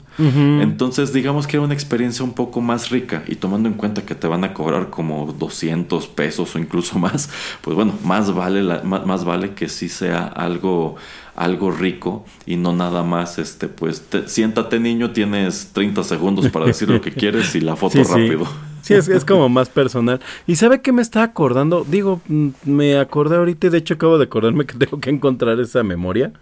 Entonces digamos que era una experiencia un poco más rica y tomando en cuenta que te van a cobrar como 200 pesos o incluso más, pues bueno, más vale, la- más, más vale que sí sea algo algo rico y no nada más este pues te- siéntate niño tienes 30 segundos para decir lo que quieres y la foto Sí, rápido Sí, es, es como más personal. ¿Y sabe qué me está acordando? Digo, mm, me acordé ahorita y de hecho acabo de acordarme que tengo que encontrar esa memoria.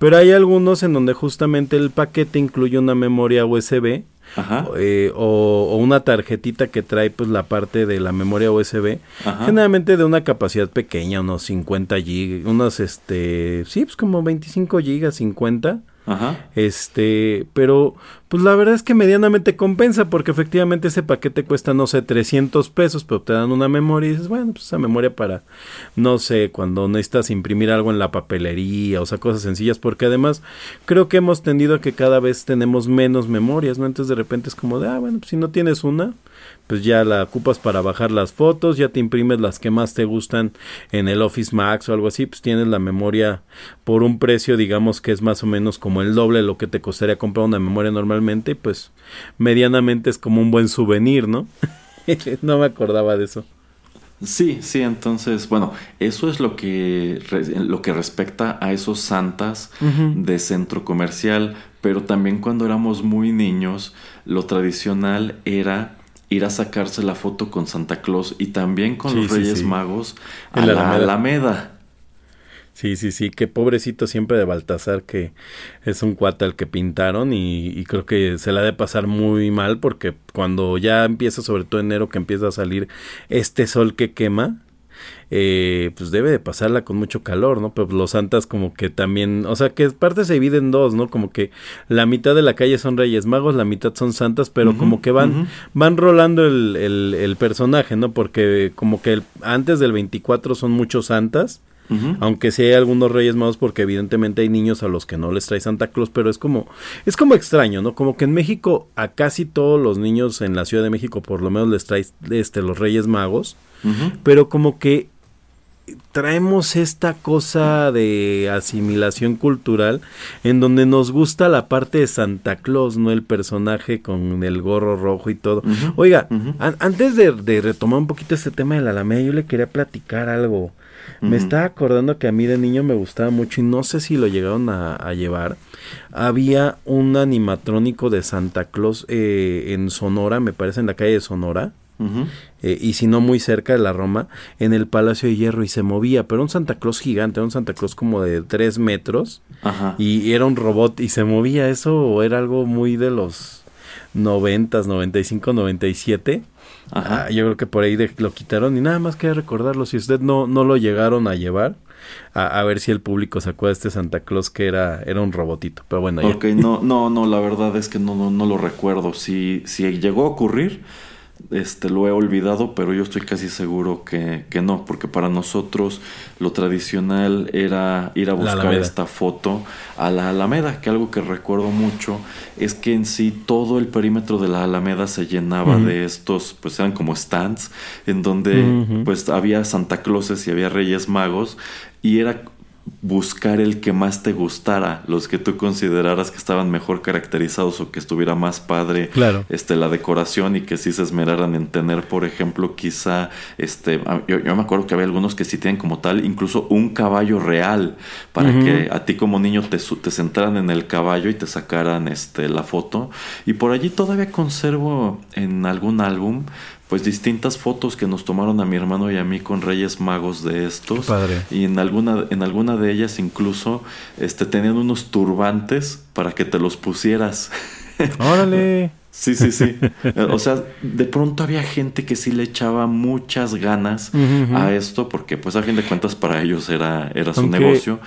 Pero hay algunos en donde justamente el paquete incluye una memoria USB Ajá. eh, o, o una tarjetita que trae pues la parte de la memoria USB. Ajá. Generalmente de una capacidad pequeña, unos 50 GB, unos este, sí, pues como 25 GB, 50. Ajá. Este, pero pues la verdad es que medianamente compensa porque efectivamente ese paquete cuesta, no sé, 300 pesos, pero te dan una memoria y dices, bueno, pues esa memoria para, no sé, cuando necesitas imprimir algo en la papelería, o sea, cosas sencillas, porque además creo que hemos tendido a que cada vez tenemos menos memorias, ¿no? Entonces de repente es como de, ah, bueno, pues si no tienes una, pues ya la ocupas para bajar las fotos, ya te imprimes las que más te gustan en el Office Max o algo así, pues tienes la memoria por un precio, digamos que es más o menos como el doble de lo que te costaría comprar una memoria normalmente, pues medianamente es como un buen souvenir, ¿no? no me acordaba de eso. Sí, sí, entonces, bueno, eso es lo que, lo que respecta a esos santas de centro comercial, pero también cuando éramos muy niños, lo tradicional era ir a sacarse la foto con Santa Claus y también con Sí, los sí, Reyes sí. Magos a En la la Alameda. Alameda. Sí, sí, sí, que pobrecito siempre de Baltasar, que es un cuate al que pintaron y, y creo que se la ha de pasar muy mal porque cuando ya empieza, sobre todo enero, que empieza a salir este sol que quema, eh, pues debe de pasarla con mucho calor, ¿no? Pero los santas como que también, o sea, que parte se divide en dos, ¿no? Como que la mitad de la calle son Reyes Magos, la mitad son santas, pero como que van, van rolando el, el, el personaje, ¿no? Porque como que el- antes del 24 son muchos santas. Aunque sí hay algunos Reyes Magos porque evidentemente hay niños a los que no les trae Santa Claus, pero es como es como extraño, ¿no? Como que en México a casi todos los niños en la Ciudad de México por lo menos les trae este los Reyes Magos, pero como que traemos esta cosa de asimilación cultural en donde nos gusta la parte de Santa Claus, ¿no? El personaje con el gorro rojo y todo. Oiga, an- antes de, de retomar un poquito este tema de la Alameda, yo le quería platicar algo. Me estaba acordando que a mí de niño me gustaba mucho y no sé si lo llegaron a, a llevar. Había un animatrónico de Santa Claus eh, en Sonora, me parece en la calle de Sonora eh, y si no muy cerca de la Roma, en el Palacio de Hierro y se movía, pero un Santa Claus gigante, era un Santa Claus como de 3 metros Ajá. y era un robot y se movía, eso era algo muy de los 90, 95, 97. Ajá. Ah, yo creo que por ahí de- lo quitaron y nada más quería recordarlo. Si usted no, no lo llegaron a llevar, a, a ver si el público sacó a este Santa Claus que era, era un robotito. Pero bueno, ya. Ok, no, no, no, la verdad es que no, no, no lo recuerdo. Si, si llegó a ocurrir, este, lo he olvidado, pero yo estoy casi seguro que, que no, porque para nosotros lo tradicional era ir a buscar esta foto a la Alameda, que algo que recuerdo mucho es que en sí todo el perímetro de la Alameda se llenaba de estos, pues eran como stands, en donde pues había Santa Clauses y había Reyes Magos, y era buscar el que más te gustara, los que tú consideraras que estaban mejor caracterizados o que estuviera más padre Claro. este la decoración y que sí se esmeraran en tener, por ejemplo, quizá este yo, yo me acuerdo que había algunos que sí tienen como tal incluso un caballo real para que a ti como niño te, te sentaran en el caballo y te sacaran este la foto y por allí todavía conservo en algún álbum pues distintas fotos que nos tomaron a mi hermano y a mí con Reyes Magos de estos padre. y en alguna en alguna de ellas incluso este tenían unos turbantes para que te los pusieras Órale. Sí, sí, sí. O sea, de pronto había gente que sí le echaba muchas ganas a esto, porque pues a fin de cuentas para ellos era, era su Aunque- negocio.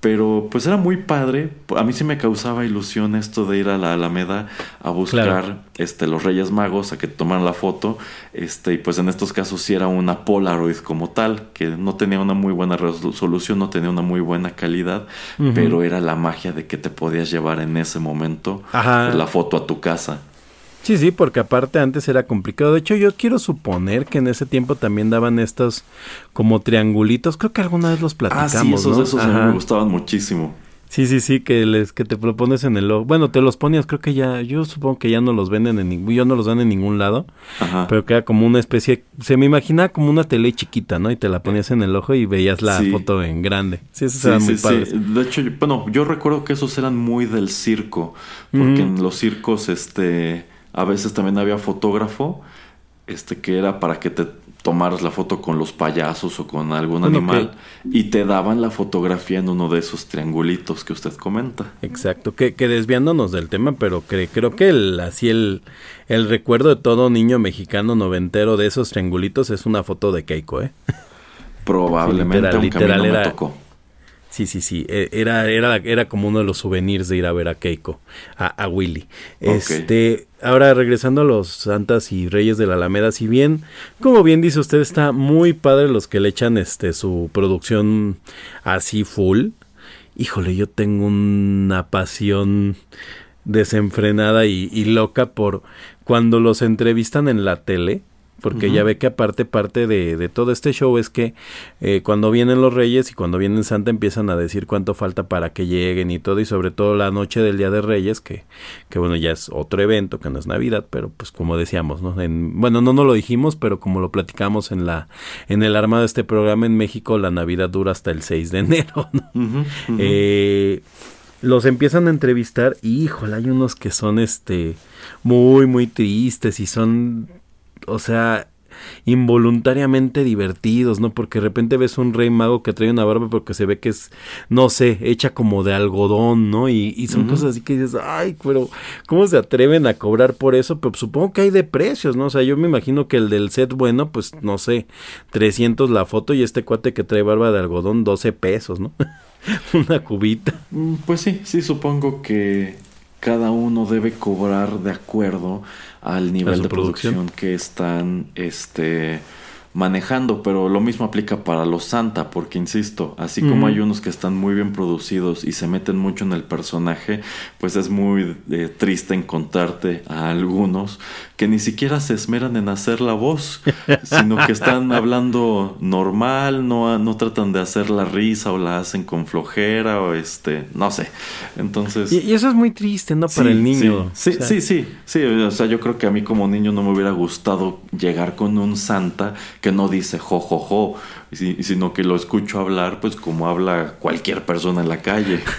Pero pues era muy padre. A mí sí me causaba ilusión esto de ir a la Alameda a buscar Claro. este, los Reyes Magos, a que tomaran la foto. Este, y pues en estos casos sí era una Polaroid como tal, que no tenía una muy buena resolución, no tenía una muy buena calidad, pero era la magia de que te podías llevar en ese momento Ajá. la foto a tu casa. Sí, sí, porque aparte antes era complicado. De hecho, yo quiero suponer que en ese tiempo también daban estos como triangulitos. Creo que alguna vez los Ah, platicamos, sí, esos, ¿no? esos a mí me gustaban muchísimo. Sí, sí, sí, que les que te lo pones en el ojo. Bueno, te los ponías, creo que ya, yo supongo que ya no los venden en ningún, yo no los dan en ningún lado, Ajá. pero que era como una especie, se me imagina como una tele chiquita, ¿no? Y te la ponías en el ojo y veías la Sí. foto en grande. Sí, esos Sí, eran sí, muy sí. padres. De hecho, yo- bueno, yo recuerdo que esos eran muy del circo, porque en los circos, este, a veces también había fotógrafo, este, que era para que te tomaras la foto con los payasos o con algún animal y te daban la fotografía en uno de esos triangulitos que usted comenta. Exacto, que, que desviándonos del tema, pero cre- creo que el, así el, el recuerdo de todo niño mexicano noventero de esos triangulitos es una foto de Keiko, ¿eh? Probablemente, literal, aunque a mí literal me era- tocó. Sí, sí, sí. e- Era, era, era como uno de los souvenirs de ir a ver a Keiko, a, a Willy. Este, ahora regresando a los Santas y Reyes de la Alameda, si bien, como bien dice usted, está muy padre los que le echan este su producción así full. Híjole, yo tengo una pasión desenfrenada y, y loca por cuando los entrevistan en la tele. Porque ya ve que aparte parte de, de todo este show es que eh, cuando vienen los reyes y cuando vienen Santa empiezan a decir cuánto falta para que lleguen y todo y sobre todo la noche del Día de Reyes que, que bueno ya es otro evento que no es Navidad pero pues como decíamos no En- bueno no no lo dijimos pero como lo platicamos en la en el armado de este programa en México la Navidad dura hasta el 6 de enero ¿no? Eh, los empiezan a entrevistar y híjole, hay unos que son este muy muy tristes y son o sea, involuntariamente divertidos, ¿no? Porque de repente ves un rey mago que trae una barba porque se ve que es, no sé, hecha como de algodón, ¿no? Y, y son cosas así que dices, ay, pero ¿cómo se atreven a cobrar por eso? Pero supongo que hay de precios, ¿no? O sea, yo me imagino que el del set bueno, pues no sé, 300 la foto y este cuate que trae barba de algodón, 12 pesos, ¿no? una cubita. Mm, Pues sí, sí, supongo que cada uno debe cobrar de acuerdo al nivel de producción. producción. que están este manejando, pero lo mismo aplica para los Santa, porque insisto, así como hay unos que están muy bien producidos y se meten mucho en el personaje, pues es muy eh, triste encontrarte a algunos que ni siquiera se esmeran en hacer la voz, sino que están hablando normal, no, no tratan de hacer la risa o la hacen con flojera o este, no sé. Entonces... Y, y eso es muy triste, ¿no? Para Sí, el niño. Sí, O sea, sí, sí, sí. O sea, yo creo que a mí como niño no me hubiera gustado llegar con un santa que no dice jo, jo, jo, si- sino que lo escucho hablar pues como habla cualquier persona en la calle.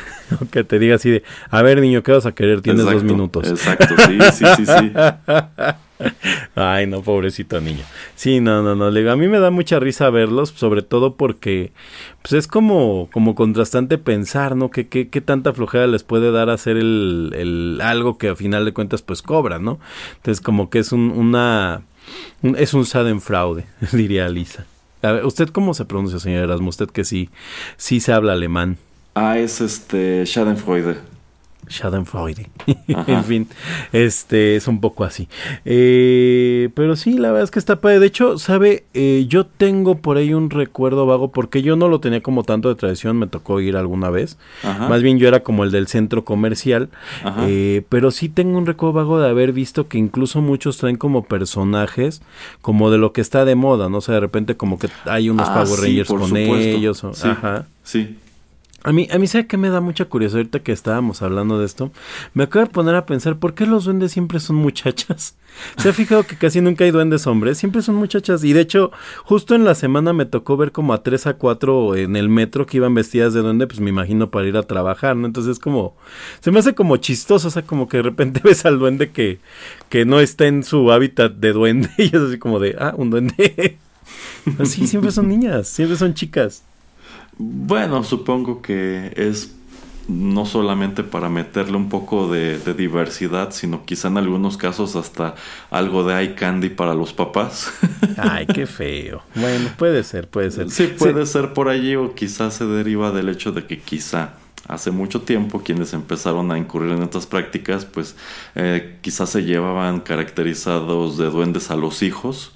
Que te diga así de, a ver niño, ¿qué vas a querer? Tienes dos minutos. Exacto, sí, sí, sí, sí. Ay, no, pobrecito niño. Sí, no, no, no. a mí me da mucha risa verlos, sobre todo porque pues es como, como contrastante pensar, ¿no? Que, que, qué tanta flojera les puede dar hacer el, el algo que a final de cuentas pues cobra, ¿no? Entonces como que es un, una Es un Schadenfraude, diría Lisa. A ver, ¿usted cómo se pronuncia, señor Erasmo? Usted que sí, sí se habla alemán. Ah, es este Schadenfreude. Schadenfreude. En fin, este es un poco así. Eh, pero sí, la verdad es que está padre. De hecho, ¿sabe? Eh, yo tengo por ahí un recuerdo vago porque yo no lo tenía como tanto de tradición, me tocó ir alguna vez. Ajá. Más bien yo era como el del centro comercial. Eh, pero sí tengo un recuerdo vago de haber visto que incluso muchos traen como personajes como de lo que está de moda, ¿no? O sea, de repente como que hay unos Ah, Power Rangers con supuesto. ellos. o- Sí, Ajá. Sí. A mí, a mí sabe que me da mucha curiosidad ahorita que estábamos hablando de esto. Me acabo de poner a pensar, ¿por qué los duendes siempre son muchachas? ¿Se ha fijado que casi nunca hay duendes hombres? Siempre son muchachas. Y de hecho, justo en la semana me tocó ver como a tres a cuatro en el metro que iban vestidas de duende, pues me imagino para ir a trabajar, ¿no? Entonces es como, se me hace como chistoso, o sea, como que de repente ves al duende que, que no está en su hábitat de duende y es así como de, ah, un duende. Así, siempre son niñas, siempre son chicas. Bueno, supongo que es no solamente para meterle un poco de, de diversidad, sino quizá en algunos casos hasta algo de eye candy para los papás. Ay, qué feo. Bueno, puede ser, puede ser. Sí, puede ser por allí o quizás se deriva del hecho de que quizá hace mucho tiempo quienes empezaron a incurrir en estas prácticas, pues eh, quizás se llevaban caracterizados de duendes a los hijos.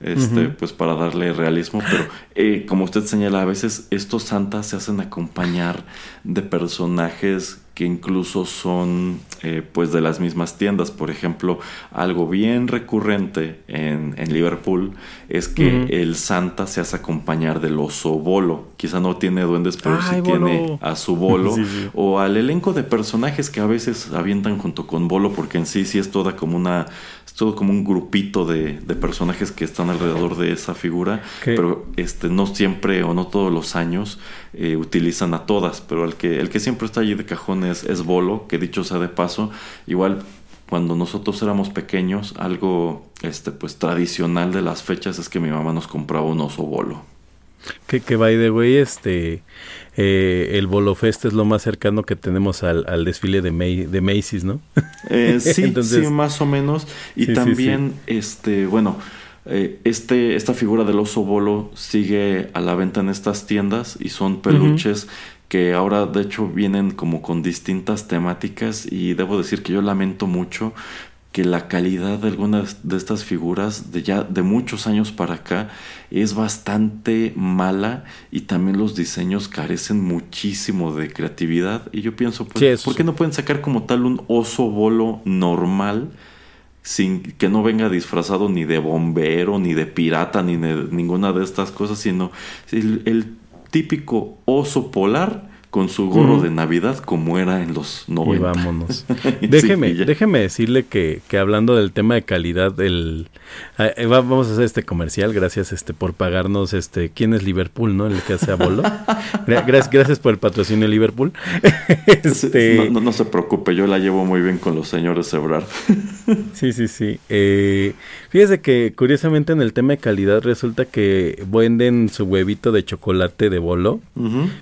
Este, pues para darle realismo, pero eh, como usted señala, a veces estos santas se hacen acompañar de personajes que incluso son eh, pues de las mismas tiendas. Por ejemplo, algo bien recurrente en, en Liverpool es que el Santa se hace acompañar del oso bolo. Quizá no tiene duendes, pero Ay, sí Bolo. tiene a su bolo. Sí, sí. O al elenco de personajes que a veces avientan junto con bolo, porque en sí sí es toda como una. Es todo como un grupito de, de personajes que están alrededor de esa figura. Pero este no siempre o no todos los años eh, utilizan a todas. Pero el que, el que siempre está allí de cajón es, es bolo, que dicho sea de paso, igual cuando nosotros éramos pequeños, algo este pues tradicional de las fechas es que mi mamá nos compraba un oso bolo. Que, que by the way, este, eh, el Bolo Fest es lo más cercano que tenemos al, al desfile de, May- de Macy's, ¿no? Eh, sí, Entonces- sí, más o menos. Y Sí, sí, también, este, bueno, eh, este, esta figura del oso bolo sigue a la venta en estas tiendas y son peluches que ahora de hecho vienen como con distintas temáticas y debo decir que yo lamento mucho que la calidad de algunas de estas figuras de ya de muchos años para acá es bastante mala y también los diseños carecen muchísimo de creatividad. Y yo pienso pues Sí, ¿por qué no pueden sacar como tal un oso bolo normal sin que no venga disfrazado ni de bombero ni de pirata ni de ninguna de estas cosas sino el, el típico oso polar con su gorro de navidad como era en los 90 Y vámonos. Déjeme, déjeme decirle que, que hablando del tema de calidad, el, eh, eh, va- vamos a hacer este comercial, gracias este por pagarnos, este, ¿quién es Liverpool, no? El que hace a bolo. Gra- gracias, gracias por el patrocinio de Liverpool. este, no, no- no se preocupe, yo la llevo muy bien con los señores Ebrard. Sí, sí, sí. Eh, fíjese que curiosamente en el tema de calidad resulta que venden su huevito de chocolate de bolo,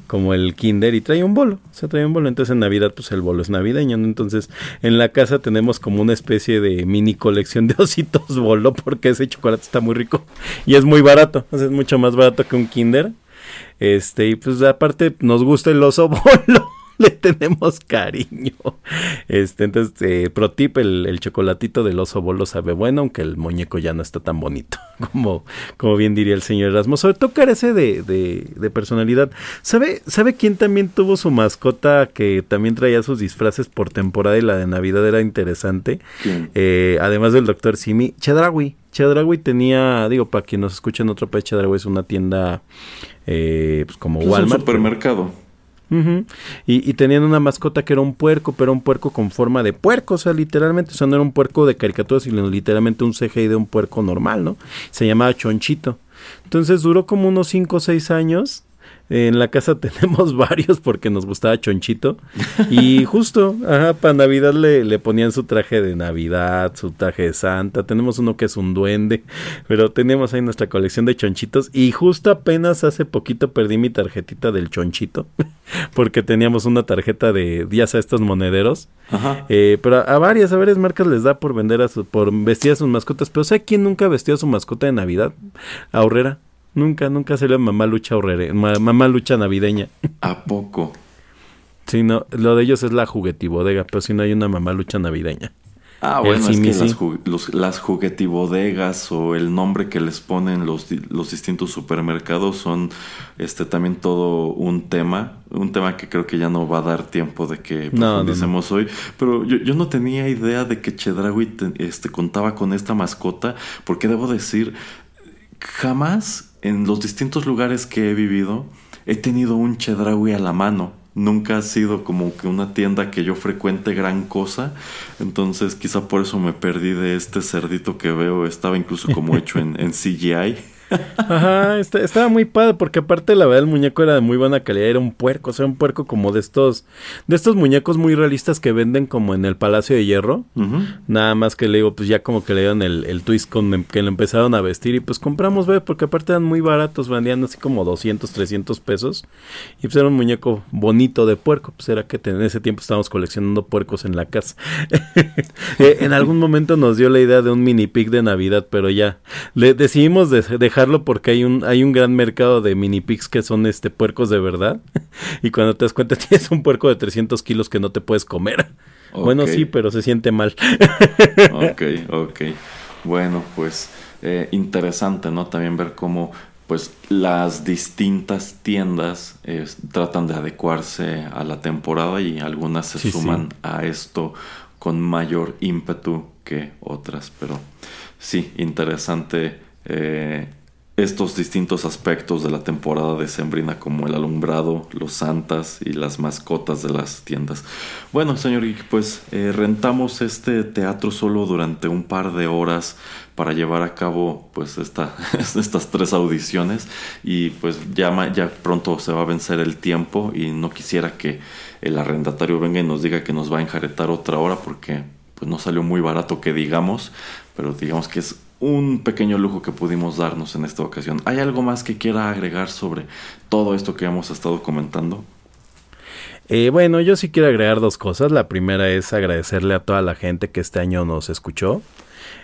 como el Kinder, y trae un bolo. O sea, trae un bolo. Entonces en Navidad, pues el bolo es navideño. ¿no? Entonces en la casa tenemos como una especie de mini colección de ositos bolo, porque ese chocolate está muy rico y es muy barato. Es mucho más barato que un Kinder. Este, y pues aparte nos gusta el oso bolo. Le tenemos cariño. Este, entonces, eh, pro tip, el, el chocolatito del oso bolo sabe bueno, aunque el muñeco ya no está tan bonito, como, como bien diría el señor Erasmo. Sobre todo carece de, de, de personalidad. ¿Sabe, ¿Sabe quién también tuvo su mascota que también traía sus disfraces por temporada y la de Navidad era interesante? Eh, además del doctor Simi, Chedraui. Chedraui tenía, digo, para quien nos escucha en otro país, Chedraui es una tienda eh, pues como Es un Walmart. Y, y tenían una mascota que era un puerco, pero un puerco con forma de puerco, o sea, literalmente, o sea, no era un puerco de caricatura, sino literalmente un CGI de un puerco normal, ¿no? Se llamaba Chonchito. Entonces duró como unos 5 o 6 años. En la casa tenemos varios porque nos gustaba Chonchito. Y justo, ajá, para Navidad le, le ponían su traje de Navidad, su traje de Santa. Tenemos uno que es un duende, pero tenemos ahí nuestra colección de chonchitos. Y justo apenas hace poquito perdí mi tarjetita del Chonchito, porque teníamos una tarjeta de, ya sabes, estos monederos. Ajá. Eh, pero a, a varias, a varias marcas les da por vender a su, por vestir a sus mascotas. Pero ¿sabe quién nunca vestió a su mascota de Navidad? Ahorrera. Nunca, nunca salió mamá lucha mamá lucha navideña. ¿A poco? Sí, no, lo de ellos es la juguetibodega, pero si no hay una mamá lucha navideña. Ah, bueno, es que las, ju- los- las juguetibodegas o el nombre que les ponen los, los distintos supermercados son este también todo un tema, un tema que creo que ya no va a dar tiempo de que No, no, profundicemos hoy, pero yo, yo no tenía idea de que Chedraui te- este, contaba con esta mascota, porque debo decir, jamás en los distintos lugares que he vivido he tenido un Chedraui a la mano. Nunca ha sido como que una tienda que yo frecuente gran cosa. Entonces quizá por eso me perdí de este cerdito que veo. Estaba incluso como hecho en, en CGI. Ajá, está- estaba muy padre porque aparte la verdad el muñeco era de muy buena calidad, era un puerco, o sea, un puerco como de estos de estos muñecos muy realistas que venden como en el Palacio de Hierro. Nada más que le digo, pues ya como que le dieron el, el twist con em- que lo empezaron a vestir y pues compramos, ve, porque aparte eran muy baratos, vendían así como 200, 300 pesos. Y pues era un muñeco bonito de puerco, pues era que en ese tiempo estábamos coleccionando puercos en la casa. Eh, en algún momento nos dio la idea de un mini pig de Navidad, pero ya le decidimos de- dejarlo porque hay un, hay un gran mercado de mini pigs que son este puercos de verdad. Y cuando te das cuenta tienes un puerco de 300 kilos que no te puedes comer. Bueno, sí, pero se siente mal. Ok, ok. Bueno, pues eh, interesante, ¿no? También ver cómo pues las distintas tiendas eh, tratan de adecuarse a la temporada y algunas se Sí, sí. suman a esto con mayor ímpetu que otras. Pero sí, interesante eh, estos distintos aspectos de la temporada decembrina como el alumbrado, los santas y las mascotas de las tiendas. Bueno, señor Geek, pues eh, rentamos este teatro solo durante un par de horas para llevar a cabo pues esta, estas tres audiciones y pues ya, ya pronto se va a vencer el tiempo y no quisiera que el arrendatario venga y nos diga que nos va a enjaretar otra hora porque pues no salió muy barato que digamos, pero digamos que es un pequeño lujo que pudimos darnos en esta ocasión. ¿Hay algo más que quiera agregar sobre todo esto que hemos estado comentando? Eh, bueno, yo sí quiero agregar dos cosas. La primera es agradecerle a toda la gente que este año nos escuchó.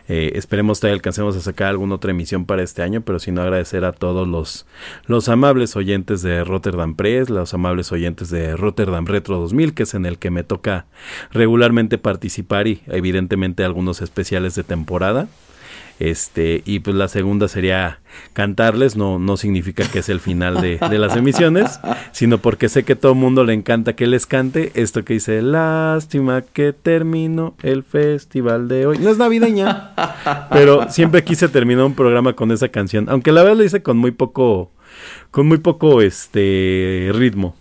Eh, esperemos que alcancemos a sacar alguna otra emisión para este año, pero si no agradecer a todos los, los amables oyentes de Rotterdam Press, los amables oyentes de Rotterdam Retro 2000, que es en el que me toca regularmente participar y evidentemente algunos especiales de temporada. Este, y pues la segunda sería cantarles, no, no significa que es el final de, de las emisiones, sino porque sé que todo el mundo le encanta que les cante esto que dice, lástima que terminó el festival de hoy. No es navideña, pero siempre quise terminar un programa con esa canción, aunque la verdad lo hice con muy poco, con muy poco este ritmo.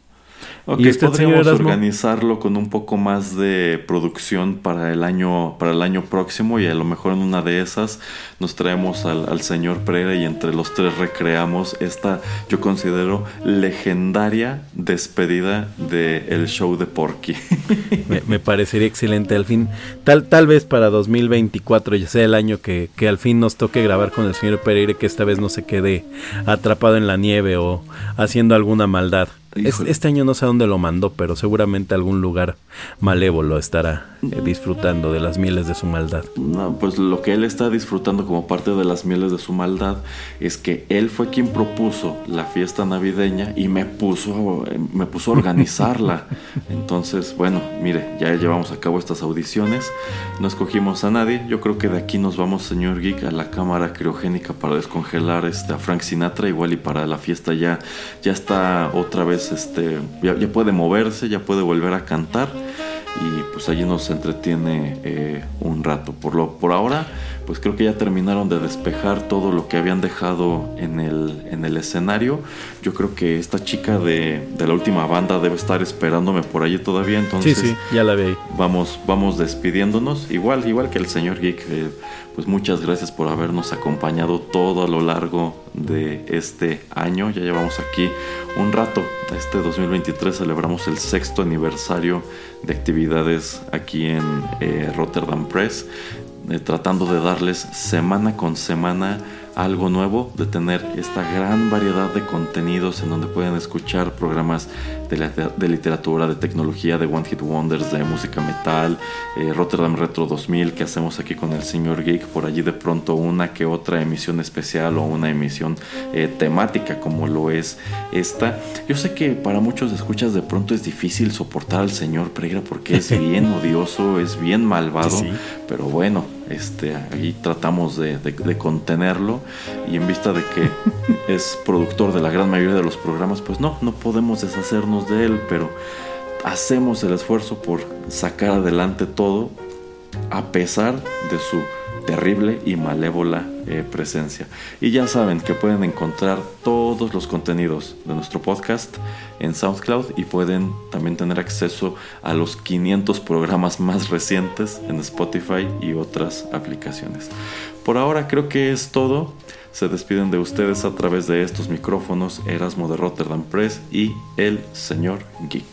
Ok, ¿Y usted, señor podríamos organizarlo con un poco más de producción para el año, para el año próximo y a lo mejor en una de esas nos traemos al, al señor Pereira y entre los tres recreamos esta, yo considero, legendaria despedida del show de Porky. Me, me parecería excelente al fin. Tal, tal vez para 2024 ya sea el año que, que al fin nos toque grabar con el señor Pereira que esta vez no se quede atrapado en la nieve o haciendo alguna maldad. Es- este año no sé a dónde lo mandó, pero seguramente algún lugar malévolo estará eh, disfrutando de las mieles de su maldad. No, pues lo que él está disfrutando como parte de las mieles de su maldad es que él fue quien propuso la fiesta navideña y me puso, me puso a organizarla. Entonces, bueno, mire, ya llevamos a cabo estas audiciones, no escogimos a nadie. Yo creo que de aquí nos vamos, señor Geek, a la cámara criogénica para descongelar este, a Frank Sinatra, igual y para la fiesta ya, ya está otra vez, este, ya, ya puede moverse, ya puede volver a cantar y pues allí nos entretiene eh, un rato. Por, lo, por ahora, pues creo que ya terminaron de despejar todo lo que habían dejado en el, en el escenario. Yo creo que esta chica de, de la última banda debe estar esperándome por allí todavía, Sí, entonces sí, ya la vi vamos, vamos despidiéndonos. Igual, igual que el señor Geek, eh, pues muchas gracias por habernos acompañado todo a lo largo de este año. Ya llevamos aquí un rato. Este 2023 celebramos el sexto aniversario de actividades aquí en eh, Rotterdam Press, eh, tratando de darles semana con semana algo nuevo, de tener esta gran variedad de contenidos en donde pueden escuchar programas de, la- de literatura, de tecnología, de One Hit Wonders, de música metal, eh, Rotterdam Retro 2000 que hacemos aquí con el señor Geek, por allí de pronto una que otra emisión especial o una emisión eh, temática como lo es esta. Yo sé que para muchos escuchas de pronto es difícil soportar al señor Pereira porque es bien odioso, es bien malvado, Sí, sí. pero bueno, este, ahí tratamos de, de- de contenerlo y en vista de que es productor de la gran mayoría de los programas, pues no, no podemos deshacernos de él, pero hacemos el esfuerzo por sacar adelante todo a pesar de su terrible y malévola eh, presencia. Y ya saben que pueden encontrar todos los contenidos de nuestro podcast en SoundCloud y pueden también tener acceso a los 500 programas más recientes en Spotify y otras aplicaciones. Por ahora creo que es todo. Se despiden de ustedes a través de estos micrófonos Erasmo de Rotterdam Press y el señor Geek.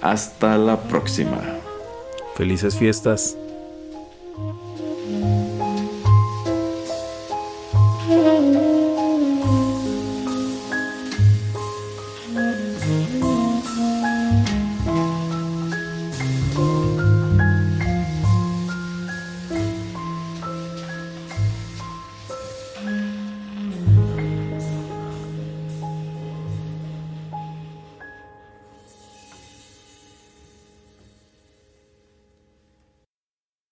Hasta la próxima. Felices fiestas.